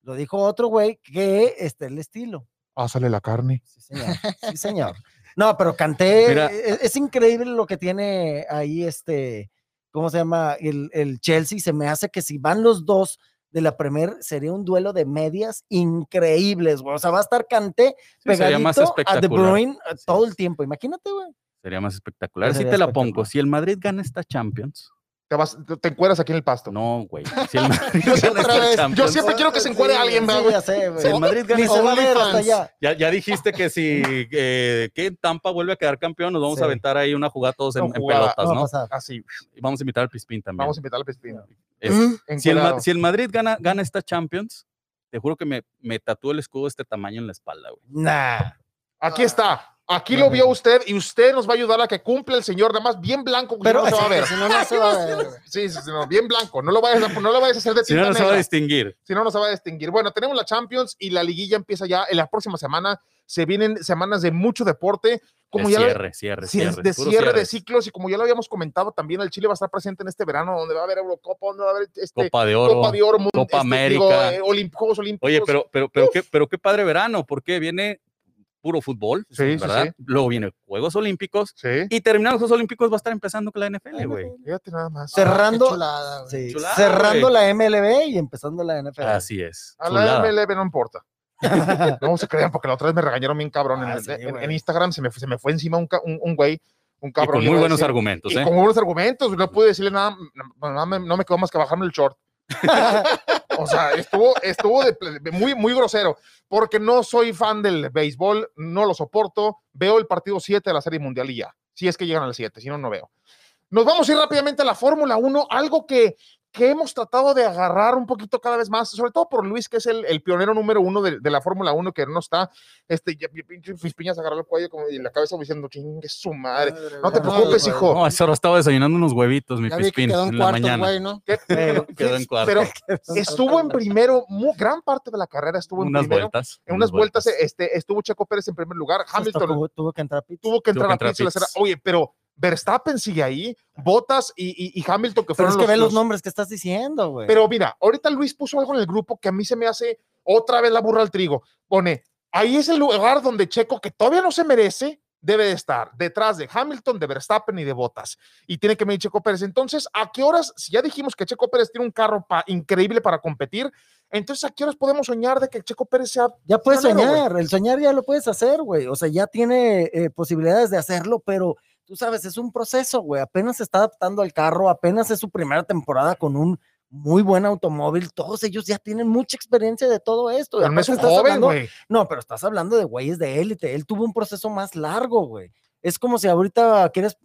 Lo dijo otro güey que este es el estilo. Pásale la carne. Sí, señor. Sí, señor. No, pero Canté, es, es increíble lo que tiene ahí este, ¿cómo se llama? El, el Chelsea. Se me hace que si van los dos de la Premier, sería un duelo de medias increíbles, güey. O sea, va a estar Canté Sí, pegadito a De. Bruyne eh, todo el tiempo. Imagínate, güey. Sería más espectacular. Sí, Si sería te la pongo, si el Madrid gana esta Champions, Te, vas, te- te encueras aquí en el pasto. no, güey. Si el Madrid Yo siempre- Champions, siempre quiero que se encuere Sí, alguien, sí, ¿verdad, güey? ya sé, güey. si el Madrid gana se va a ver hasta allá. Ya, ya dijiste que si eh, que Tampa vuelve a quedar campeón, nos vamos Sí. a aventar ahí una jugada todos en, Una en jugada, pelotas, No va. Así, Y Vamos a invitar al Pispín también. vamos a invitar al Pespino. Es- Mm. si, el, Ma- Encuerado. si el Madrid gana, gana esta Champions, te juro que me, me tatúo el escudo de este tamaño en la espalda, güey. Nah. Aquí está. Aquí lo vio usted y usted nos va a ayudar a que cumpla el señor, nada más bien blanco, Pero- no se va a ver. Si no, no se va a ver. Sí, sí, sí, no, bien blanco. No lo vayas a, no lo vayas a hacer de Si no, no se va a distinguir. si no, no se va a distinguir. Bueno, tenemos la Champions y la liguilla empieza ya en la próxima semana. Se vienen semanas de mucho deporte. Como De ya cierre, cierre, cierre. de cierre de ciclos y como ya lo habíamos comentado también el Chile va a estar presente en este verano donde va a haber Eurocopa, donde va a haber este, Copa de Oro. Copa de Oro, Copa este, digo, América. eh, Olimp- Juegos Olímpicos. Oye, pero, pero, pero, qué, pero qué padre verano, porque viene puro fútbol, Sí, sí, ¿verdad? sí. Luego viene Juegos Olímpicos Sí, y terminando los Juegos Olímpicos va a estar empezando con la NFL, güey. fíjate nada más. Cerrando- Qué chulada, güey. Sí, Chulada, cerrando güey. la MLB y empezando la NFL. Así es. A la. MLB no importa. No se crean, porque la otra vez me regañaron bien cabrón. en, Ah, sí, en- en Instagram se me, fue- se me fue encima un, un, un güey, un Y cabrón. con muy buenos decir- argumentos, Y ¿eh? con buenos argumentos, no pude decirle nada, no, no me, no me quedó más que bajarme el short. o sea, estuvo, estuvo muy, muy grosero, porque no soy fan del béisbol, no lo soporto, veo el partido 7 de la Serie Mundial y ya, si es que llegan al 7, si no, no veo. Nos vamos a ir rápidamente a la Fórmula 1, algo que, que hemos tratado de agarrar un poquito cada vez más, sobre todo por Luis, que es el, el pionero número uno de, de la Fórmula 1, que no está, este, ya, pi- pinche Fispiñas agarró el cuello como, y la cabeza diciendo, chingue su madre. No te preocupes, hijo. No, a esa hora estaba desayunando unos huevitos, mi quedó en en la mañana. güey, ¿no? ¿Qué? Pero- Quedó en cuarto. Pero estuvo en primero, mu- gran parte de la carrera estuvo en unas primero. vueltas. En unas vueltas, este, estuvo Checo Pérez en primer lugar, Hamilton tuvo, tuvo que entrar Pitts. tuvo que tuvo entrar que a entrar acera. Oye, pero Verstappen sigue ahí, Bottas y, y- y Hamilton que Pero fueron es que ve los los- nombres que estás diciendo, güey. Pero mira, ahorita Luis puso algo en el grupo que a mí se me hace otra vez la burra al trigo. Pone, ahí es el lugar donde Checo, que todavía no se merece, debe de estar, detrás de Hamilton, de Verstappen y de Bottas. Y tiene que medir Checo Pérez. Entonces, ¿a qué horas, si ya dijimos que Checo Pérez tiene un carro pa- increíble para competir, entonces ¿a qué horas podemos soñar de que Checo Pérez sea... Ya puedes pionero, soñar, el soñar ya lo puedes hacer, güey. O sea, ya tiene eh, posibilidades de hacerlo, pero tú sabes, es un proceso, güey. Apenas se está adaptando al carro, apenas es su primera temporada con un muy buen automóvil. Todos ellos ya tienen mucha experiencia de todo esto. Pero no es un joven, hablando- güey. No, pero estás hablando de güeyes de élite. Él tuvo un proceso más largo, güey. Es como si ahorita quieres,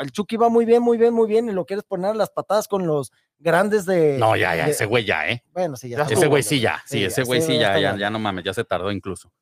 el Chucky va muy bien, muy bien, muy bien, y lo quieres poner a las patadas con los grandes de. No, ya, ya, de- ese güey ya, ¿eh? Bueno, sí, ya. Ese güey sí ya, sí, Sí, ese güey sí, ya ya, ya no mames, ya se tardó incluso.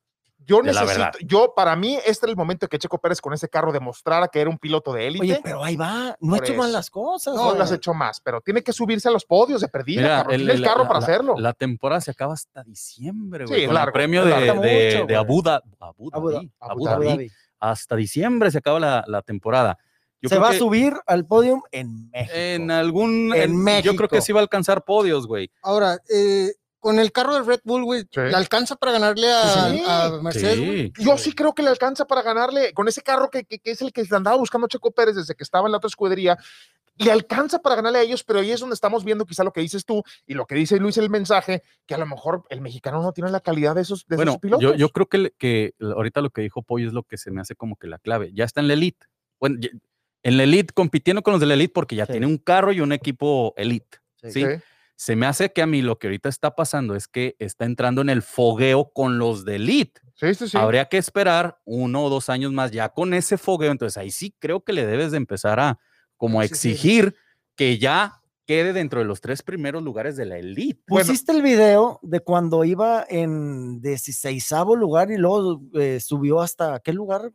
Yo necesito, yo, para mí, este era el momento que Checo Pérez con ese carro demostrara que era un piloto de élite. Oye, pero ahí va, no ha hecho mal las cosas. no lo has hecho más, pero tiene que subirse a los podios de perdida, Mira. Tiene el, carro la- para la- hacerlo. La temporada se acaba hasta diciembre, Sí, güey. con largo, el premio de, de. Abu Dhabi. Abu Dhabi, Abu Abu Dhabi. Dhabi. Dhabi. Hasta diciembre se acaba la, la temporada. Yo Se va a subir al podium en México. En algún. En en- yo creo México. que sí va a alcanzar podios, güey. Ahora, eh, con el carro de Red Bull, güey, Sí. le alcanza para ganarle a, Sí. a Mercedes. Sí. Yo sí creo que le alcanza para ganarle con ese carro que, que- que es el que andaba buscando Checo Pérez desde que estaba en la otra escudería. Le alcanza para ganarle a ellos, pero ahí es donde estamos viendo quizá lo que dices tú y lo que dice Luis el mensaje, que a lo mejor el mexicano no tiene la calidad de esos, de Bueno, esos pilotos. yo, yo creo que, ahorita lo que dijo Pollo es lo que se me hace como que la clave. Ya está en la elite. Bueno, ya- en la elite, compitiendo con los de la elite porque ya Sí. tiene un carro y un equipo elite. Sí. Se me hace que a mí lo que ahorita está pasando es que está entrando en el fogueo con los de elite. sí, sí, sí. Habría que esperar uno o dos años más ya con ese fogueo. Entonces ahí sí creo que le debes de empezar a como a Exigir. que ya quede dentro de los tres primeros lugares de la elite. Bueno. Pusiste el video de cuando iba en 16 lugar y luego eh, subió hasta ¿qué lugar?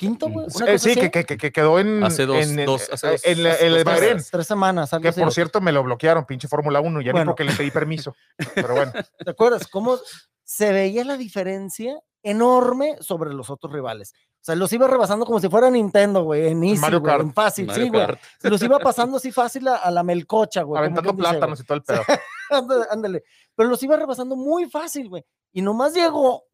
¿Quinto, güey? Eh, sí, así. que, que- que- que quedó en, Hace dos- en, en- dos- hace eh, dos- en hace en dos el. Bahrein, Tres, tres semanas, algo que así. por cierto me lo bloquearon, pinche Fórmula 1, ya ni Bueno. porque le pedí permiso. Pero bueno, ¿Te acuerdas cómo se veía la diferencia enorme sobre los otros rivales? O sea, los iba rebasando como si fuera Nintendo, güey, en easy, Mario güey, Kart. en fácil, Mario sí, güey. Kart. Los iba pasando así fácil a, a la melcocha, güey. aventando plátanos y todo el pedo. Ándale, ándale. Pero los iba rebasando muy fácil, güey. Y nomás llegó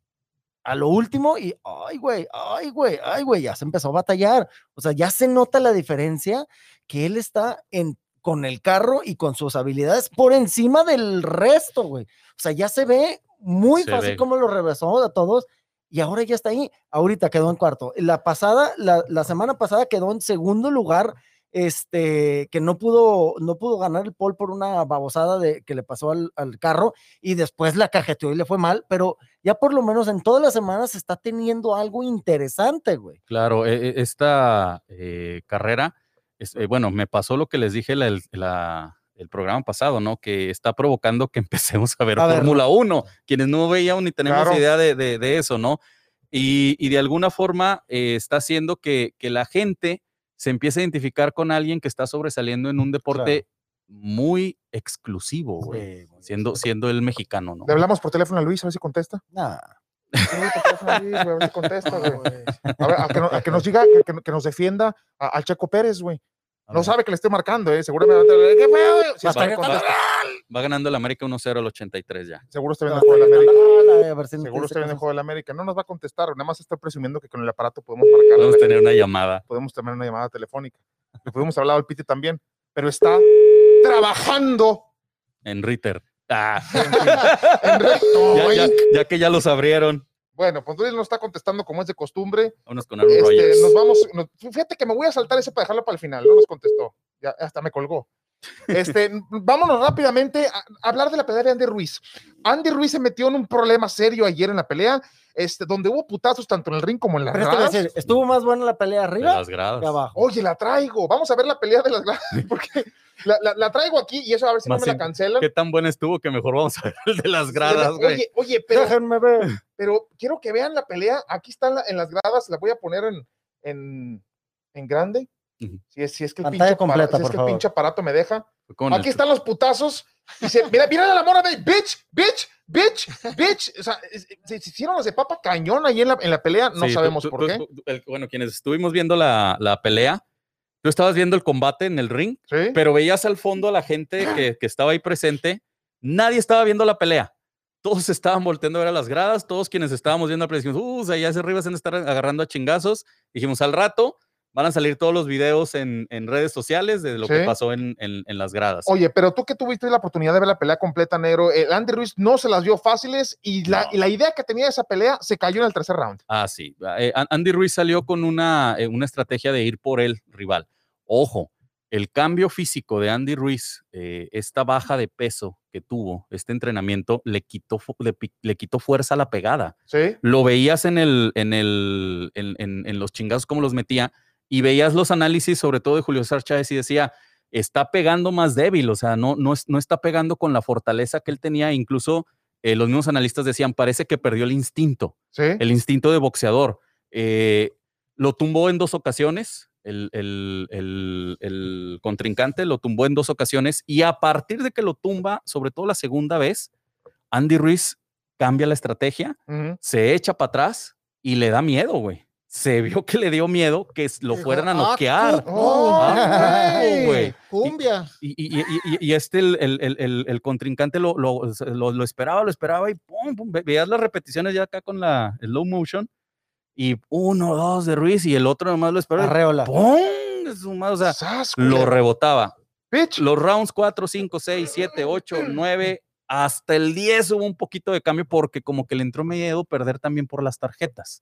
a lo último y, ay, güey, ay, güey, ay, güey, ya se empezó a batallar. O sea, ya se nota la diferencia que él está en, con el carro y con sus habilidades por encima del resto, güey. O sea, ya se ve muy Se fácil ve. cómo lo rebasó a todos. Y ahora ya está ahí. Ahorita quedó en cuarto. La pasada, la, la semana pasada quedó en segundo lugar este, que no pudo, no pudo ganar el pole por una babosada de, que le pasó al, al carro y después la cajeteó y le fue mal, pero ya por lo menos en todas las semanas está teniendo algo interesante, güey. Claro, e- e- esta eh, carrera, es- eh, bueno, me pasó lo que les dije la- el, la- el programa pasado, ¿no? Que está provocando que empecemos a ver. Fórmula 1, quienes no veíamos ni tenemos Claro. idea de, de- de eso, ¿no? Y, y de alguna forma eh, está haciendo que, que la gente se empiece a identificar con alguien que está sobresaliendo en un deporte muy exclusivo, güey, Sí, siendo, siendo el mexicano, ¿no? Le hablamos por teléfono a Luis, a ver si contesta. Nah, a Luis, güey, a ver si contesta, güey. A, ver, a que, no- a que nos diga, que, que- que nos defienda a- al Checo Pérez, güey. No sabe que le esté marcando, ¿eh? Seguramente. ¿Qué pedo, güey? Si que- contesta, Va ganando el América 1-0 al 83 ya. seguro está viendo el juego de la América. Seguro está viendo el juego de la América. No nos va a contestar, nada más está presumiendo que con el aparato podemos marcar. Vamos a tener una llamada. podemos tener una llamada telefónica. Le podemos hablar al Piti también, pero está trabajando en Ritter. Ah, en recto. ya, güey. ya- ya que ya los abrieron. Bueno, pues Luis no está contestando como es de costumbre. Vámonos con Aaron Este, Rodgers. nos vamos, nos- fíjate que me voy a saltar ese para dejarlo para el final, no nos contestó, ya hasta me colgó. Este, vámonos rápidamente a, hablar de la pelea de Andy Ruiz. Andy Ruiz se metió en un problema serio ayer en la pelea, este, donde hubo putazos tanto en el ring como en las Pero gradas. decir, ¿estuvo más buena la pelea de arriba las gradas. que abajo? Oye, la traigo, vamos a ver la pelea de las gradas, porque la, la- la traigo aquí y eso a ver si no me la cancelan. Qué tan buena estuvo que mejor vamos a ver el de las gradas, güey. Oye, oye, pero, Déjenme ver. pero quiero que vean la pelea. Aquí está en, la- en las gradas, la voy a poner en, en, en grande. Si es, si es que el, pinche, apara- completa, si es por que el favor. pinche aparato me deja. El Aquí están los putazos. Dice, mira, mira la mora de bitch, bitch, bitch, bitch. O sea, se se hicieron los de papa cañón ahí en la, en la pelea. No Sí, sabemos tú- por tú- qué. tú- el- bueno, quienes estuvimos viendo la, la pelea, tú estabas viendo el combate en el ring, Sí. pero veías al fondo a la gente que, que estaba ahí presente. Nadie estaba viendo la pelea. Todos estaban volteando a ver a las gradas, todos quienes estábamos viendo la pelea, dijimos, uh, allá hacia arriba se van a estar agarrando a chingazos. Dijimos, al rato van a salir todos los videos en, en redes sociales de lo que pasó en, en- en las gradas. Oye, pero tú que tuviste la oportunidad de ver la pelea completa, negro, el Andy Ruiz no se las dio fáciles y la, No. y la idea que tenía de esa pelea se cayó en el tercer round. Ah, sí. Eh, An- Andy Ruiz salió con una, eh, una estrategia de ir por el rival. Ojo, el cambio físico de Andy Ruiz, eh, esta baja de peso que tuvo, este entrenamiento, le quitó, le, le quitó fuerza a la pegada. Sí. Lo veías en, el, en, el, en, en- en los chingazos como los metía y veías los análisis, sobre todo de Julio César Chávez, y decía, está pegando más débil, o sea, no, no, es- no está pegando con la fortaleza que él tenía. Incluso eh, los mismos analistas decían, parece que perdió el instinto Sí. el instinto de boxeador. Eh, lo tumbó en dos ocasiones, el, el- el- el contrincante lo tumbó en dos ocasiones y a partir de que lo tumba, sobre todo la segunda vez, Andy Ruiz cambia la estrategia, se echa para atrás y le da miedo, güey. Se vio que le dio miedo que lo fueran a "Ah, noquear. Oh, Ah. Cumbia. Y, y- y- y- y este, el, el- el- el- contrincante lo, lo, lo- lo esperaba, lo esperaba y pum, pum, ve- veías las repeticiones ya acá con la slow motion y uno, dos de Ruiz y el otro nomás lo esperaba. Arreola. ¡Pum! de su madre, O sea, lo rebotaba. Bitch. Los rounds 4, 5, 6, 7, 8, 9, hasta el 10 hubo un poquito de cambio porque como que le entró miedo perder también por las tarjetas.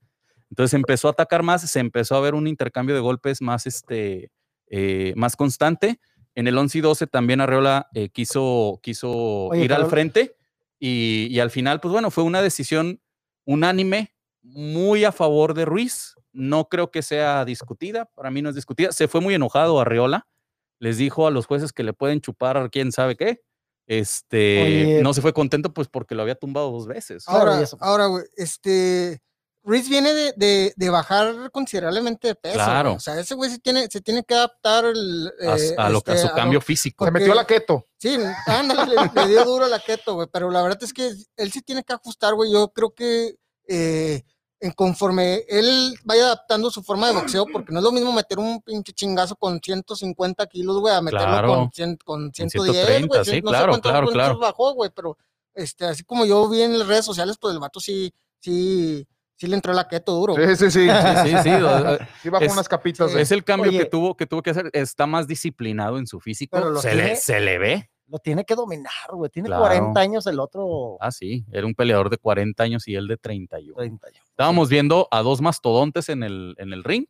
Entonces empezó a atacar más, se empezó a ver un intercambio de golpes más, este, eh, más constante. En el 11 y 12 también Arreola eh, quiso, quiso Oye, ir al frente y, y al final, pues bueno, fue una decisión unánime muy a favor de Ruiz. No creo que sea discutida, para mí no es discutida. Se fue muy enojado Arreola, les dijo a los jueces que le pueden chupar quién sabe qué. Este, Oye. no se fue contento pues porque lo había tumbado dos veces. Ahora, ahora, güey, este. Ruiz viene de, de, de bajar considerablemente de peso. güey. Claro. O sea, ese güey se tiene, se tiene que adaptar el, A, eh, a lo que a este, su cambio lo- físico. Se metió a la keto. Sí, ándale, le, le dio duro a la keto, güey. Pero la verdad es que él sí tiene que ajustar, güey. Yo creo que eh, en conforme él vaya adaptando su forma de boxeo, porque no es lo mismo meter un pinche chingazo con 150 kilos, güey, a meterlo Claro. con, 100 con 110, 130, güey. sí, no claro, sé cuántos claro, claro. bajó, güey, pero este, así como yo vi en las redes sociales, pues el vato sí, sí, sí le entró la keto duro. Sí, sí, sí. Sí, sí, Sí, bajó Es- unas capitas. sí. de- es el cambio que tuvo que tuvo que hacer. Está más disciplinado en su físico. Se le, se le ve. Lo tiene que dominar, güey. Tiene Claro. 40 años el otro. Ah, sí, era un peleador de 40 años y él de 31. 30 años. Estábamos viendo a dos mastodontes en el, en el ring.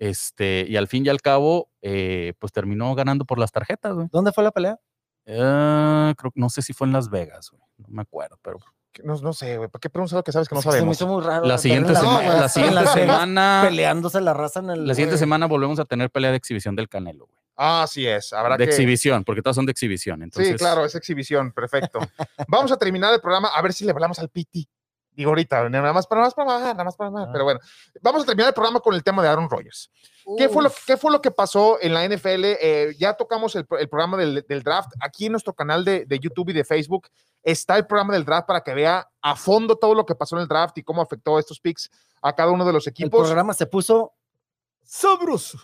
Este, y al fin y al cabo, eh, pues terminó ganando por las tarjetas, güey. ¿Dónde fue la pelea? Eh, creo, no sé si fue en Las Vegas, güey. No me acuerdo, pero No, no sé, güey. ¿Por qué preguntas algo que sabes que no que Se me sabemos? hizo muy raro. la siguiente, sema- la en siguiente semana, Peleándose la raza en el. la siguiente güey. semana volvemos a tener pelea de exhibición del Canelo, güey. Ah, así es. Habrá De que... exhibición, porque todas son de exhibición. Entonces, Sí, claro, es exhibición, perfecto. Vamos a terminar el programa a ver si le hablamos al Piti. Digo ahorita, nada más para más para más, nada más para más, Ah. pero bueno. Vamos a terminar el programa con el tema de Aaron Rodgers. ¿Qué fue, lo. ¿Qué fue lo que pasó en la NFL? Eh, ya tocamos el, el programa del, del draft. Aquí en nuestro canal de, de YouTube y de Facebook está el programa del draft para que vea a fondo todo lo que pasó en el draft y cómo afectó estos picks a cada uno de los El equipos. programa se puso sabroso.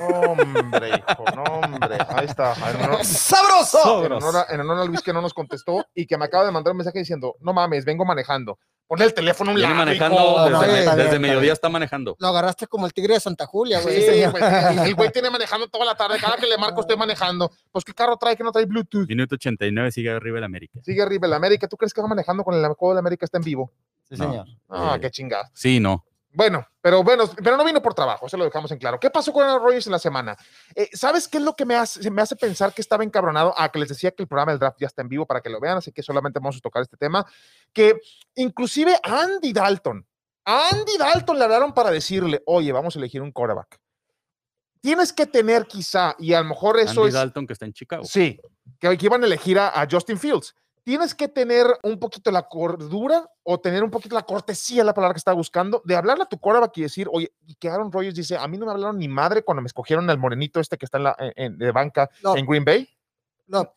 Hombre, hijo, no, hombre. Ahí está. En honor, ¡Sabroso! en honor a, en honor a Luis que no nos contestó y que me acaba de mandar un mensaje diciendo, no mames, vengo manejando. Pon el teléfono a un lado, manejando, hijo". desde, no, me- mediodía está manejando. Lo agarraste como el tigre de Santa Julia, güey. Sí, güey, el- el güey tiene manejando toda la tarde. Cada que le marco estoy manejando. Pues, ¿qué carro trae que no trae Bluetooth? Minuto 89 sigue arriba el América. Sigue arriba el América. ¿Tú crees que va manejando con el juego de América está en vivo? Sí, No. señor. Ah, Eh, qué chingada. Sí, no. Bueno, pero bueno, pero no vino por trabajo, eso lo dejamos en claro. ¿Qué pasó con Aaron Rodgers en la semana? Eh, ¿Sabes qué es lo que me hace, me hace pensar que estaba encabronado? Ah, que les decía que el programa del draft ya está en vivo para que lo vean, así que solamente vamos a tocar este tema. Que inclusive Andy Dalton, Andy Dalton le hablaron para decirle, oye, vamos a elegir un quarterback. Tienes que tener quizá, y a lo mejor eso Andy es... Dalton que está en Chicago. Sí, que, que iban a elegir a, a Justin Fields. Tienes que tener un poquito la cordura o tener un poquito la cortesía, la palabra que estaba buscando, de hablarle a tu quarterback y decir, oye, y que Aaron Rodgers dice, a mí no me hablaron ni madre cuando me escogieron al morenito este que está en la en- en- de banca No. en Green Bay. No,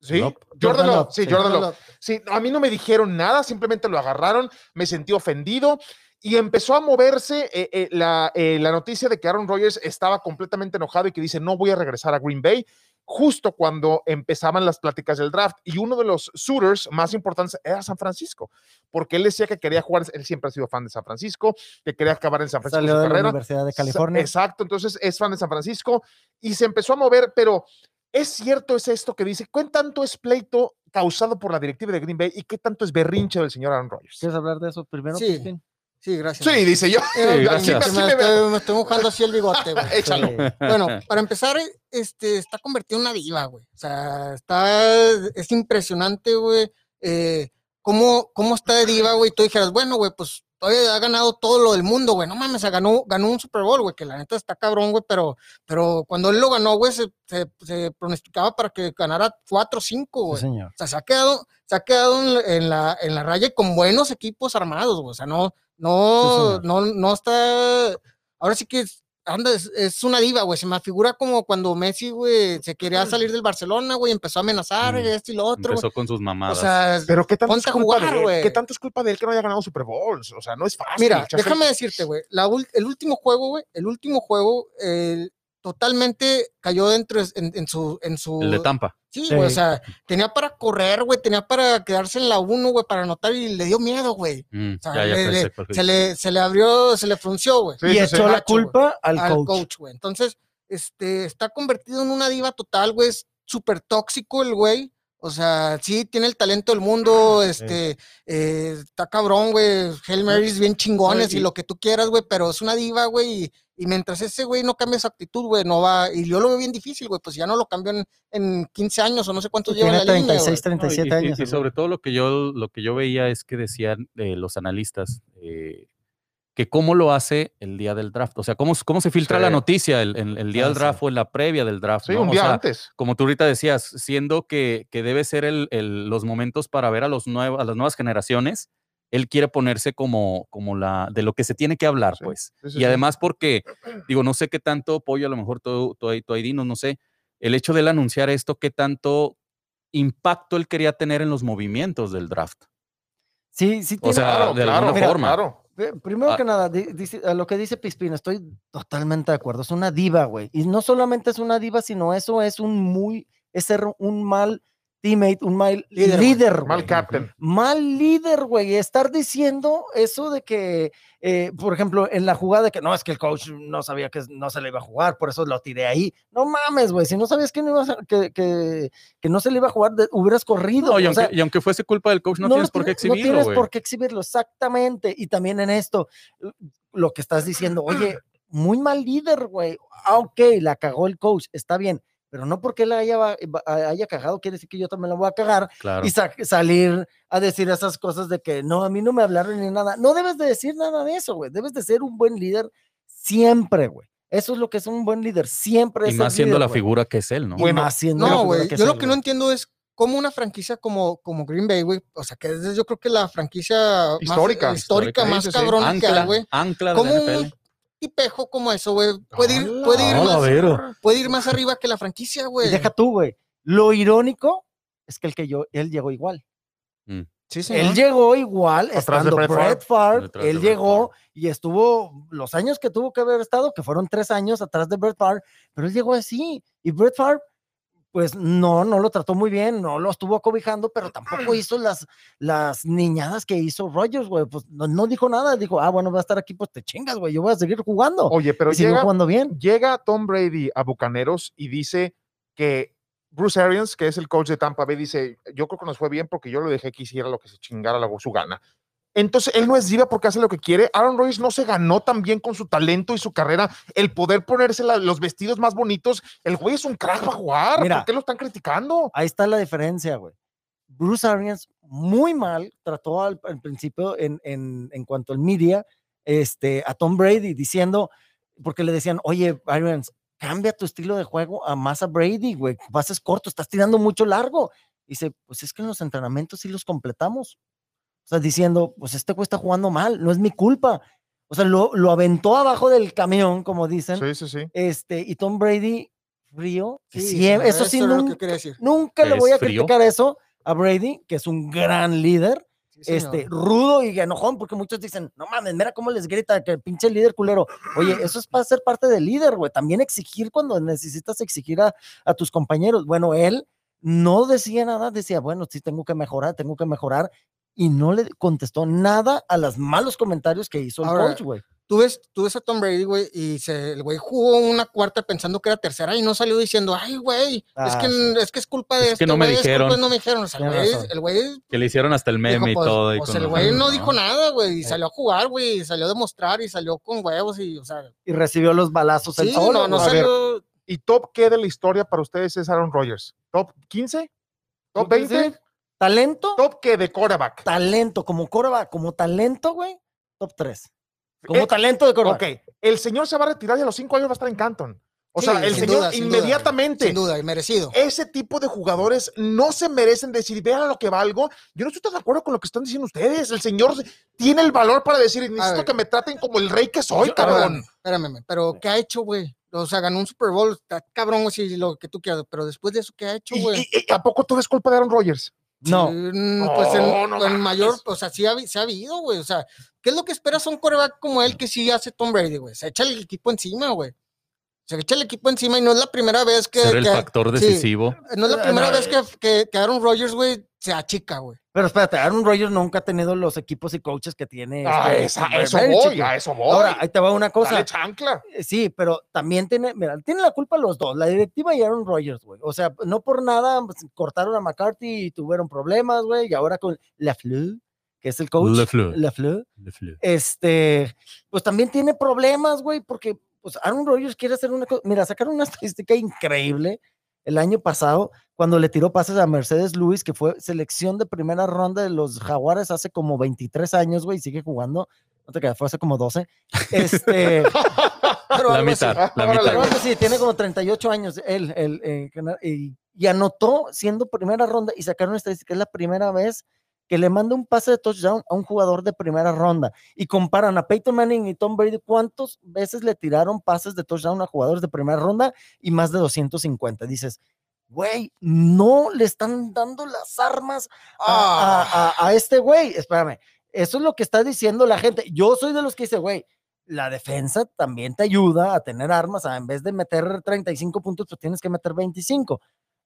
Sí, Love. Jordan Jordan Love, Love, sí, sí. Jordan no, Love. Sí, a mí no me dijeron nada, simplemente lo agarraron, me sentí ofendido y empezó a moverse eh, eh, la, eh, la noticia de que Aaron Rodgers estaba completamente enojado y que dice, no voy a regresar a Green Bay, justo cuando empezaban las pláticas del draft. Y uno de los suitors más importantes era San Francisco, porque él decía que quería jugar, él siempre ha sido fan de San Francisco, que quería acabar en San Francisco Salió su de la. Universidad de California. Exacto, entonces es fan de San Francisco y se empezó a mover, pero es cierto, es esto que dice, ¿qué tanto es pleito causado por la directiva de Green Bay y qué tanto es berrinche del señor Aaron Rodgers? ¿Quieres hablar de eso primero? Sí. Sí, gracias. Sí, dice yo. Eh, gracias. me, estoy, me estoy mojando así el bigote, güey. Échalo. Sí. Bueno, para empezar, este, está convertido en una diva, güey. O sea, está, es impresionante, güey, eh, cómo, cómo está de diva, güey. Tú dijeras, bueno, güey, pues todavía ha ganado todo lo del mundo, güey. No mames, o sea, ganó, ganó un Super Bowl, güey, que la neta está cabrón, güey, pero, pero cuando él lo ganó, güey, se, se, se pronosticaba para que ganara 4 o 5, Sí, güey. señor. O sea, se ha quedado, se ha quedado en la, en la, raya y con buenos equipos armados, güey. O sea, no, Sí, no, no, no está. Ahora sí que es- anda, es, es una diva, güey. Se me figura como cuando Messi, güey, se quería salir del Barcelona, güey, empezó a amenazar, Mm. esto y lo otro. güey. Empezó con sus O mamadas. sea, Pero qué tanto es culpa jugar, de él, güey. qué tanto es culpa de él que no haya ganado Super Bowls, o sea, no es fácil. Mira, déjame decirte, güey, la ul- el último juego, güey, el último juego, eh, totalmente cayó dentro de- en, en su, en su. el de Tampa. Sí, Sí. güey, o sea, tenía para correr, güey, tenía para quedarse en la 1, güey, para anotar y le dio miedo, güey. Mm, O sea, ya, ya le- se, le, se le abrió, se le frunció, güey. Sí, y echó la Macho, culpa al, al coach. coach, güey. Entonces, este, está convertido en una diva total, güey. Es súper tóxico el güey. O sea, sí, tiene el talento del mundo, este, eh, está cabrón, güey. Hail Marys bien chingones y- y lo que tú quieras, güey, pero es una diva, güey. Y, y mientras ese güey no cambie su actitud, güey, no va. Y yo lo veo bien difícil, güey, pues ya no lo cambió en, en 15 años o no sé cuántos lleva en la línea, güey. 36, No, y- 37 y, años. y güey. sobre todo lo que yo lo que yo veía es que decían eh, los analistas eh, que cómo lo hace el día del draft, o sea, cómo, cómo se filtra Sí. la noticia el, el- el día del sí. draft o en la previa del draft. Sí, ¿no? un O día sea, antes. como tú ahorita decías, siendo que, que debe ser el, el- los momentos para ver a, los nuevo- a las nuevas generaciones, él quiere ponerse como, como la de lo que se tiene que hablar, Sí, pues. sí, sí, y sí. además porque, digo, no sé qué tanto apoyo, a lo mejor tú, tú, ahí- tú ahí dinos, no sé, el hecho de él anunciar esto, qué tanto impacto él quería tener en los movimientos del draft. Sí, sí, O tiene- sea, Claro, de claro, alguna mira, forma. Claro. Primero Ah. que nada, di- dice, a lo que dice Pispina, estoy totalmente de acuerdo. Es una diva, güey. Y no solamente es una diva, sino eso es un muy, es ser un mal teammate, un mal Líder, líder, güey. güey. Mal captain. Mal líder, güey. Estar diciendo eso de que, eh, por ejemplo, en la jugada de que no, es que el coach no sabía que no se le iba a jugar, por eso lo tiré ahí. No mames, güey. Si no sabías que no, ibas a- que, que, que no se le iba a jugar, de- hubieras corrido. No, y, o aunque, sea, y aunque fuese culpa del coach, no, tienes por qué tienes- No exhibirlo, tienes güey. por qué exhibirlo, exactamente. Y también en esto, lo que estás diciendo, oye, muy mal líder, güey. Ah, ok, la cagó el coach, está bien, pero no porque él haya, haya cagado, quiere decir que yo también la voy a cagar Claro. y sa- salir a decir esas cosas de que no, a mí no me hablaron ni nada. No debes de decir nada de eso, güey. Debes de ser un buen líder siempre, güey. Eso es lo que es un buen líder, siempre. Y es más siendo líder, la figura que es él, ¿no? Bueno, más siendo No, güey. Yo es lo él, que no entiendo es cómo una franquicia como, como Green Bay, güey, o sea, que es yo creo que la franquicia más- Histórica. eh, histórica, Histórica, más sí, cabrona que hay, güey. ancla de ¿Cómo la un NFL. Tipejo como eso, güey? Puede ir, puede ir ¡Hala, más, puede ir más arriba que la franquicia, güey. deja tú, güey. Lo irónico es que el que yo, él llegó igual. Sí, Él llegó igual, Atrás de estando Brett Brett Favre, de él Brett llegó y estuvo los años que tuvo que haber estado, que fueron tres años atrás de Brett Favre, pero él llegó así. Y Brett Favre, pues no, no lo trató muy bien, no lo estuvo acobijando, pero tampoco hizo las, las niñadas que hizo Rogers, güey. Pues no, no dijo nada, dijo, ah, bueno, va a estar aquí, pues te chingas, güey, yo voy a seguir jugando. Oye, pero llega, jugando bien. llega Tom Brady a Bucaneros y dice que Bruce Arians, que es el coach de Tampa Bay, dice, yo creo que nos fue bien porque yo lo dejé que hiciera lo que se chingara la, su gana. Entonces, él no es diva porque hace lo que quiere. Aaron Rodgers no se ganó también con su talento y su carrera el poder ponerse la- los vestidos más bonitos. El güey es un crack para jugar. Mira. ¿Por qué lo están criticando? Ahí está la diferencia, güey. Bruce Arians muy mal trató al, al principio en, en, en cuanto al media este, a Tom Brady diciendo, porque le decían, oye, Arians, cambia tu estilo de juego a más a Brady, güey, pases cortos, estás tirando mucho largo. Dice, pues es que en los entrenamientos sí los completamos. O sea, diciendo, pues este güey está jugando mal, no es mi culpa. O sea, lo, lo aventó abajo del camión, como dicen. Sí, sí, sí. Este, y Tom Brady, frío, que Sí, sí, eso sí, lo nunca, decir. Nunca le ¿Es voy a frío? criticar eso a Brady, que es un gran líder, Sí, este, rudo y enojón, porque muchos dicen, no mames, mira cómo les grita, que el pinche líder culero. Oye, eso es para ser parte del líder, güey. También exigir cuando necesitas exigir a, a tus compañeros. Bueno, él no decía nada, decía, bueno, sí, tengo que mejorar, tengo que mejorar. Y no le contestó nada a los malos comentarios que hizo el Ahora, coach, güey. Tú ves, tú ves a Tom Brady, güey, y se, el güey jugó una cuarta pensando que era tercera y no salió diciendo, ay, güey, es, Ah, que, sí. es que es culpa de Es que esto, no me güey, es culpa dijeron. no me dijeron. O sea, el güey, el Que le hicieron hasta el meme dijo, y pues, todo. y pues, con el güey no dijo nada, güey, y Eh. salió a jugar, güey, y salió a demostrar y salió con huevos y, o sea, Y recibió los balazos el sí, solo. no, no ver, salió. ¿Y top qué de la historia para ustedes es Aaron Rodgers? ¿Top 15? ¿Top ¿Tú qué 20? ¿Talento? ¿Top qué de quarterback? talento, como coreback, como talento, güey, top 3. Como Eh, talento de coreback. Ok, el señor se va a retirar y a los cinco años va a estar en Canton. O Sí, sea, el señor duda, inmediatamente. Sin duda, y merecido. ese tipo de jugadores no se merecen decir, vean lo que valgo. Yo no estoy tan de acuerdo con lo que están diciendo ustedes. El señor tiene el valor para decir, necesito que me traten como el rey que soy, Yo- cabrón. Espérame, espérame, pero ¿qué ha hecho, güey? O sea, ganó un Super Bowl, está cabrón, si lo que tú quieras, pero después de eso, ¿qué ha hecho, ¿Y, güey? y- y a poco todo es culpa de Aaron Rodgers? No, Mm, pues en, No, no en mames. mayor, o sea, sí ha, se ha habido, güey. O sea, ¿qué es lo que esperas a un coreback como él que sí hace Tom Brady, güey? Se echa el equipo encima, güey. Se echa el equipo encima y no es la primera vez que. Ser el que- factor sí, decisivo. no es la primera No, vez que, que, que Aaron Rodgers, güey, se achica, güey. Pero espérate, Aaron Rodgers nunca ha tenido los equipos y coaches que tiene. A este, esa- eso Belichick, voy, a eso voy. Ahora, ahí te va una cosa. Dale chancla. Eh, Sí, pero también tiene, mira, tiene la culpa los dos, la directiva y Aaron Rodgers, güey. O sea, no por nada pues, cortaron a McCarthy y tuvieron problemas, güey. Y ahora con LaFleur, que es el coach. LaFleur. LaFleur, este, pues también tiene problemas, güey, porque pues Aaron Rodgers quiere hacer una cosa. Mira, sacaron una estadística increíble el año pasado cuando le tiró pases a Mercedes Lewis, que fue selección de primera ronda de los Jaguares hace como 23 años, güey, y sigue jugando. No te creas, fue hace como 12. Este, Pero La así. mitad, la mitad. así, tiene como 38 años él, él, eh, y anotó siendo primera ronda y sacaron estadística, es la primera vez que le manda un pase de touchdown a un jugador de primera ronda y comparan a Peyton Manning y Tom Brady, ¿cuántas veces le tiraron pases de touchdown a jugadores de primera ronda? Y más de 250. Dices, güey, no le están dando las armas a, Ah. a- a- a este güey. Espérame, eso es lo que está diciendo la gente. Yo soy de los que dice, güey, la defensa también te ayuda a tener armas. a- en vez de meter 35 puntos, pues tienes que meter 25.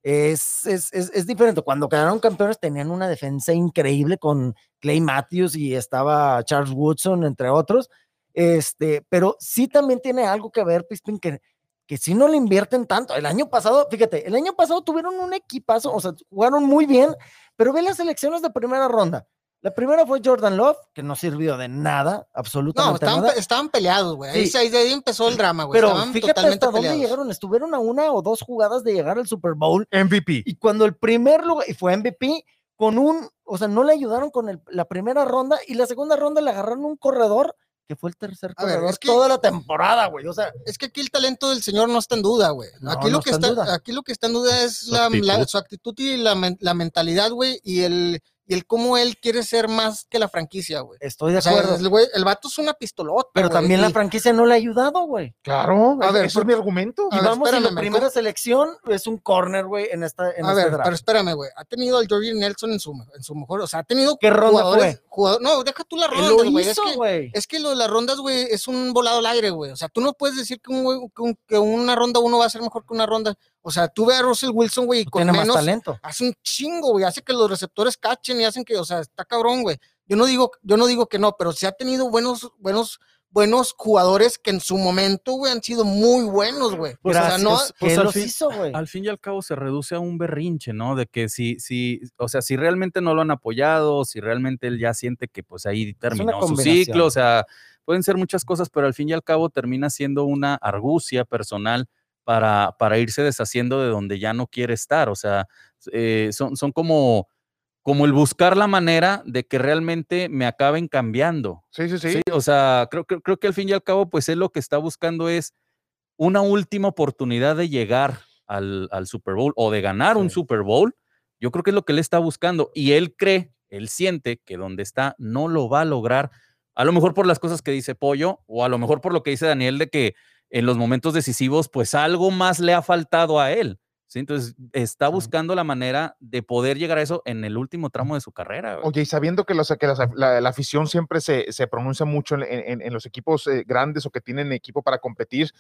Es, es, es, es diferente. Cuando quedaron campeones tenían una defensa increíble con Clay Matthews y estaba Charles Woodson, entre otros. Este, pero sí también tiene algo que ver, Pispin, que, que no le invierten tanto. El año pasado, fíjate, el año pasado tuvieron un equipazo, o sea, jugaron muy bien, pero ve las elecciones de primera ronda. La primera fue Jordan Love, que no sirvió de nada, No, absolutamente estaban, nada. pe- estaban peleados, güey. Ahí, Sí. ahí de ahí empezó el drama, güey. Pero Estaban fíjate totalmente hasta dónde llegaron. Estuvieron a una o dos jugadas de llegar al Super Bowl. MVP. Y cuando el primer lugar, y fue MVP, con un, o sea, no le ayudaron con el- la primera ronda y la segunda ronda le agarraron un corredor que fue el tercer A ver, corredor es que- toda la temporada, güey. O sea, Es que aquí el talento del señor no está en duda, güey. No, aquí, no lo que está en está, duda. aquí lo que está en duda es Su la, la- actitud. su actitud y la, la mentalidad, güey, y el, y el cómo él quiere ser más que la franquicia, güey. estoy de O sea, acuerdo. el, güey- el vato es una pistolota. pero güey, también la franquicia no le ha ayudado, güey. Claro, A ver, ese es mi argumento. Y ver, vamos, y espérame, la man, primera ¿cómo? selección es un corner, güey, en esta en A este ver, draft. pero espérame, güey. Ha tenido al Jordi Nelson en su, en su mejor. O sea, ha tenido. ¿Qué ronda jugadores- fue? jugador- no, deja tú la ronda, lo güey. Es que, güey. es que lo de las rondas, güey, es un volado al aire, güey. O sea, tú no puedes decir que, un, güey- que, un- que una ronda uno va a ser mejor que una ronda. O sea, tú ve a Russell Wilson, güey, y con Tiene más menos. talento. hace un chingo, güey, hace que los receptores cachen y hacen que, o sea, está cabrón, güey. Yo no digo, yo no digo que no, pero sí ha tenido buenos, buenos, buenos jugadores que en su momento, güey, han sido muy buenos, güey. Pues, o sea, no, Gracias, pues, al los fin- hizo, güey. Al fin y al cabo se reduce a un berrinche, ¿no? De que si, si, o sea, si realmente no lo han apoyado, si realmente él ya siente que pues ahí terminó su ciclo, o sea, pueden ser muchas cosas, pero al fin y al cabo termina siendo una argucia personal para, para irse deshaciendo de donde ya no quiere estar, o sea, eh, son, son como, como el buscar la manera de que realmente me acaben cambiando. Sí, sí, sí. Sí, o sea, creo, creo, creo que al fin y al cabo, pues él lo que está buscando es una última oportunidad de llegar al, al Super Bowl o de ganar un. Super Bowl. Yo creo que es lo que él está buscando y él cree, él siente que donde está no lo va a lograr. A lo mejor por las cosas que dice Pollo o a lo mejor por lo que dice Daniel de que en los momentos decisivos, pues algo más le ha faltado a él. ¿sí? Entonces está buscando la manera de poder llegar a eso en el último tramo de su carrera. Oye, y sabiendo que, los, que las- la, la afición siempre se, se pronuncia mucho en, en- en los equipos eh, grandes o que tienen equipo para competir,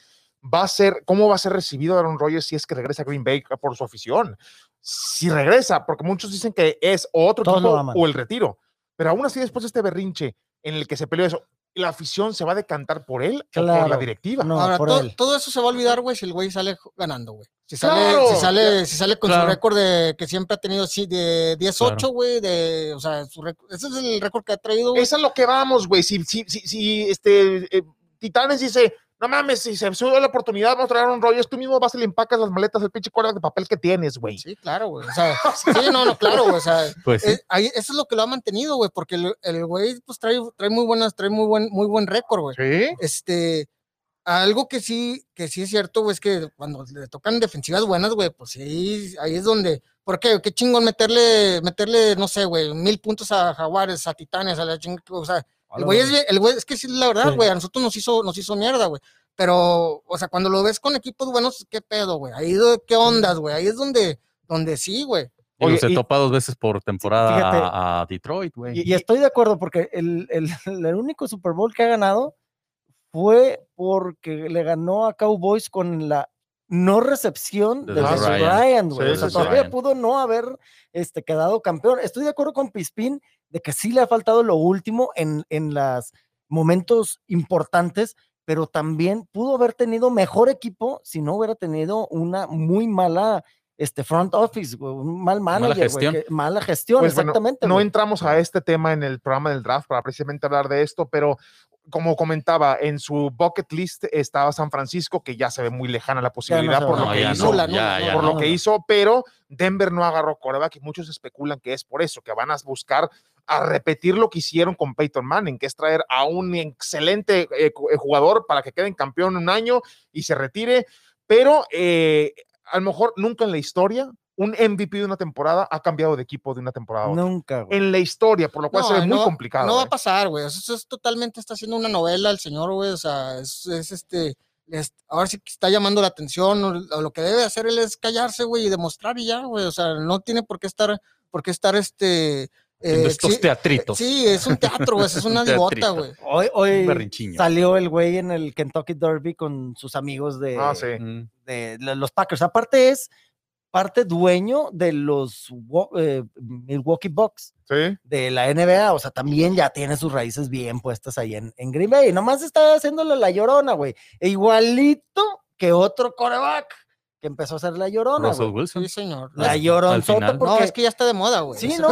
va a ser, ¿cómo va a ser recibido Aaron Rodgers si es que regresa a Green Bay por su afición? Si regresa, porque muchos dicen que es otro Todos equipo o el retiro, pero aún así después de este berrinche en el que se peleó eso, la afición se va a decantar por él o por la directiva. No, Ahora, por to- él. todo eso se va a olvidar, güey, si el güey sale ganando, güey. Si sale, Claro, si sale, si sale con claro. su récord de que siempre ha tenido sí, de 10-8, Claro. güey, de, o sea, su récord- ese es el récord que ha traído, güey. Es a lo que vamos, güey. Si, si, si, si, este, eh, Titanes dice, no mames, si se sube la oportunidad, vamos a traer Aaron Rodgers, tú mismo vas y le empacas las maletas al pinche cuerda de papel que tienes, güey. Sí, claro, güey. O sea, sí, no, no, claro, güey. O sea, Pues sí. es- ahí- eso es lo que lo ha mantenido, güey, porque el, el güey, pues trae, trae muy buenas, trae muy buen, muy buen récord, güey. Sí. Este, algo que sí, que sí es cierto, güey, es que cuando le tocan defensivas buenas, güey, pues sí, ahí es donde, ¿por qué? Qué chingón meterle, meterle, no sé, güey, mil puntos a Jaguares, a Titanes, a la chingada, o sea, el güey es, bien- el güey, es que sí, la verdad, Sí. güey, a nosotros nos hizo, nos hizo mierda, güey. Pero, o sea, cuando lo ves con equipos buenos, ¿qué pedo, güey? Ahí, ¿qué ondas, güey? Ahí es donde, donde sí, güey. Oye, se y- topa dos veces por temporada fíjate. a Detroit, güey. Y, y estoy de acuerdo porque el, el- el único Super Bowl que ha ganado fue porque le ganó a Cowboys con la no recepción De de Des. Sí, o sea, sí, sí. todavía pudo no haber este, quedado campeón. Estoy de acuerdo con Pispín de que sí le ha faltado lo último en, en los momentos importantes, pero también pudo haber tenido mejor equipo si no hubiera tenido una muy mala este front office, un mal manager, güey, gestión. que- mala gestión, Pues bueno, exactamente. no entramos a este tema en el programa del draft para precisamente hablar de esto, pero como comentaba, en su bucket list estaba San Francisco, que ya se ve muy lejana la posibilidad por lo que hizo. no, Nula, ya, nula, ya por no. lo que hizo, pero Denver no agarró coreback y muchos especulan que es por eso, que van a buscar a repetir lo que hicieron con Peyton Manning, que es traer a un excelente eh, eh, jugador para que quede en campeón un año y se retire, pero eh, a lo mejor nunca en la historia un MVP de una temporada ha cambiado de equipo de una temporada a otra. Nunca, güey. En la historia, por lo cual se ve no muy complicado. No va eh. a pasar, güey. Eso es totalmente, está haciendo una novela el señor, güey. O sea, es, es este, es- ahora sí que está llamando la atención. o- o lo que debe hacer él es callarse, güey, y demostrar y ya, güey. O sea, no tiene por qué estar, por qué estar este. Eh, estos sí, teatritos. Sí, es un teatro, güey. Es una Un divota, güey. Hoy, hoy salió el güey en el Kentucky Derby con sus amigos de, Ah, sí. Mm. de la- los Packers. Aparte es parte dueño de los eh, Milwaukee Bucks Sí. de la NBA, o sea, también ya tiene sus raíces bien puestas ahí en, en Green Bay. Nomás está haciéndole la llorona, güey. E igualito que otro coreback que empezó a hacer la llorona, Russell. Wilson. Sí, señor. La final. porque... No, es que ya está de moda, güey. Sí, no.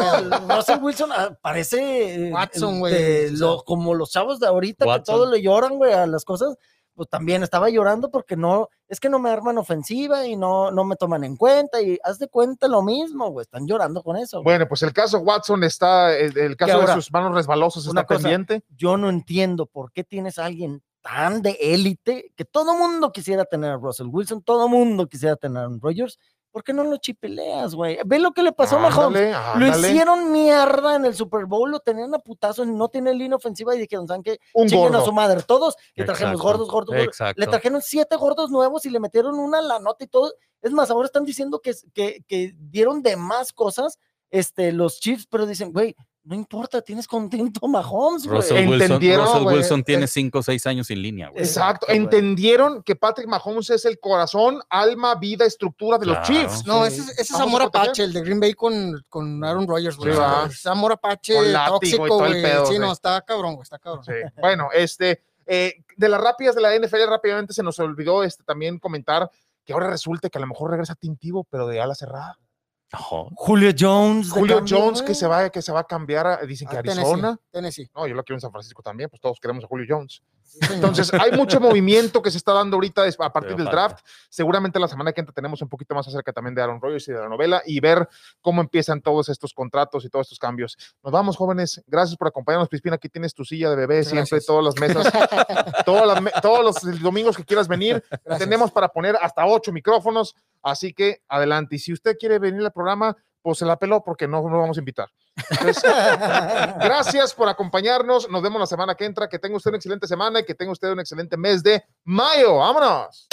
Russell Wilson ah, parece eh, Watson, güey, lo- como los chavos de ahorita Watson. que todos le lloran, güey, a las cosas. Pues también estaba llorando porque no, es que no me arman ofensiva y no, no me toman en cuenta y haz de cuenta lo mismo, güey, están llorando con eso. güey. Bueno, pues el caso Watson está, el, el caso ahora, de sus manos resbalosos una está cosa, pendiente. Yo no entiendo por qué tienes a alguien tan de élite que todo mundo quisiera tener a Russell Wilson, todo mundo quisiera tener a Aaron Rodgers. ¿Por qué no lo chipeleas, güey? Ve lo que le pasó a Mahomes. Ándale, Lo hicieron mierda en el Super Bowl, lo tenían a putazos, no tiene línea ofensiva y dijeron, ¿saben qué? Un Chinguen a su madre. Todos le Exacto. gordos, gordos, gordos. Exacto. Le trajeron siete gordos nuevos y le metieron una la nota y todo. Es más, ahora están diciendo que, que, que dieron de más cosas este, los Chiefs, pero dicen, güey, no importa, tienes contento a Mahomes, güey. Russell Wilson, Entendieron, Russell güey, Wilson tiene es- 5 o 6 años sin línea, güey. Exacto, entendieron que Patrick Mahomes es el corazón, alma, vida, estructura de los. Chiefs. No, Sí. ese, es- ese es amor apache, el de Green Bay con, con Aaron Rodgers, güey. Sí, es amor apache tóxico, güey. sí. no, está cabrón, güey, está cabrón. Sí. Bueno, este, eh, de las rápidas de la NFL, rápidamente se nos olvidó este, también comentar que ahora resulta que a lo mejor regresa Tintivo, pero de ala cerrada. No, Julio Jones. Julio cambio, Jones que se va, que se va a cambiar, a- dicen que A Arizona. Tennessee, Tennessee. No, yo lo quiero en San Francisco también, pues todos queremos a Julio Jones. Entonces, hay mucho movimiento que se está dando ahorita a partir Pero del falta. draft. Seguramente la semana que entra tenemos un poquito más acerca también de Aaron Rodgers y de la novela y ver cómo empiezan todos estos contratos y todos estos cambios. Nos vamos, jóvenes. Gracias por acompañarnos, Pispina. Aquí tienes tu silla de bebé siempre, Gracias. todas las mesas, todas las me- todos los domingos que quieras venir. Gracias. Tenemos para poner hasta ocho micrófonos, así que adelante. Y si usted quiere venir al programa, pues se la peló porque no no vamos a invitar. Gracias por acompañarnos. Nos vemos la semana que entra. Que tenga usted una excelente semana y que tenga usted un excelente mes de mayo. ¡Vámonos!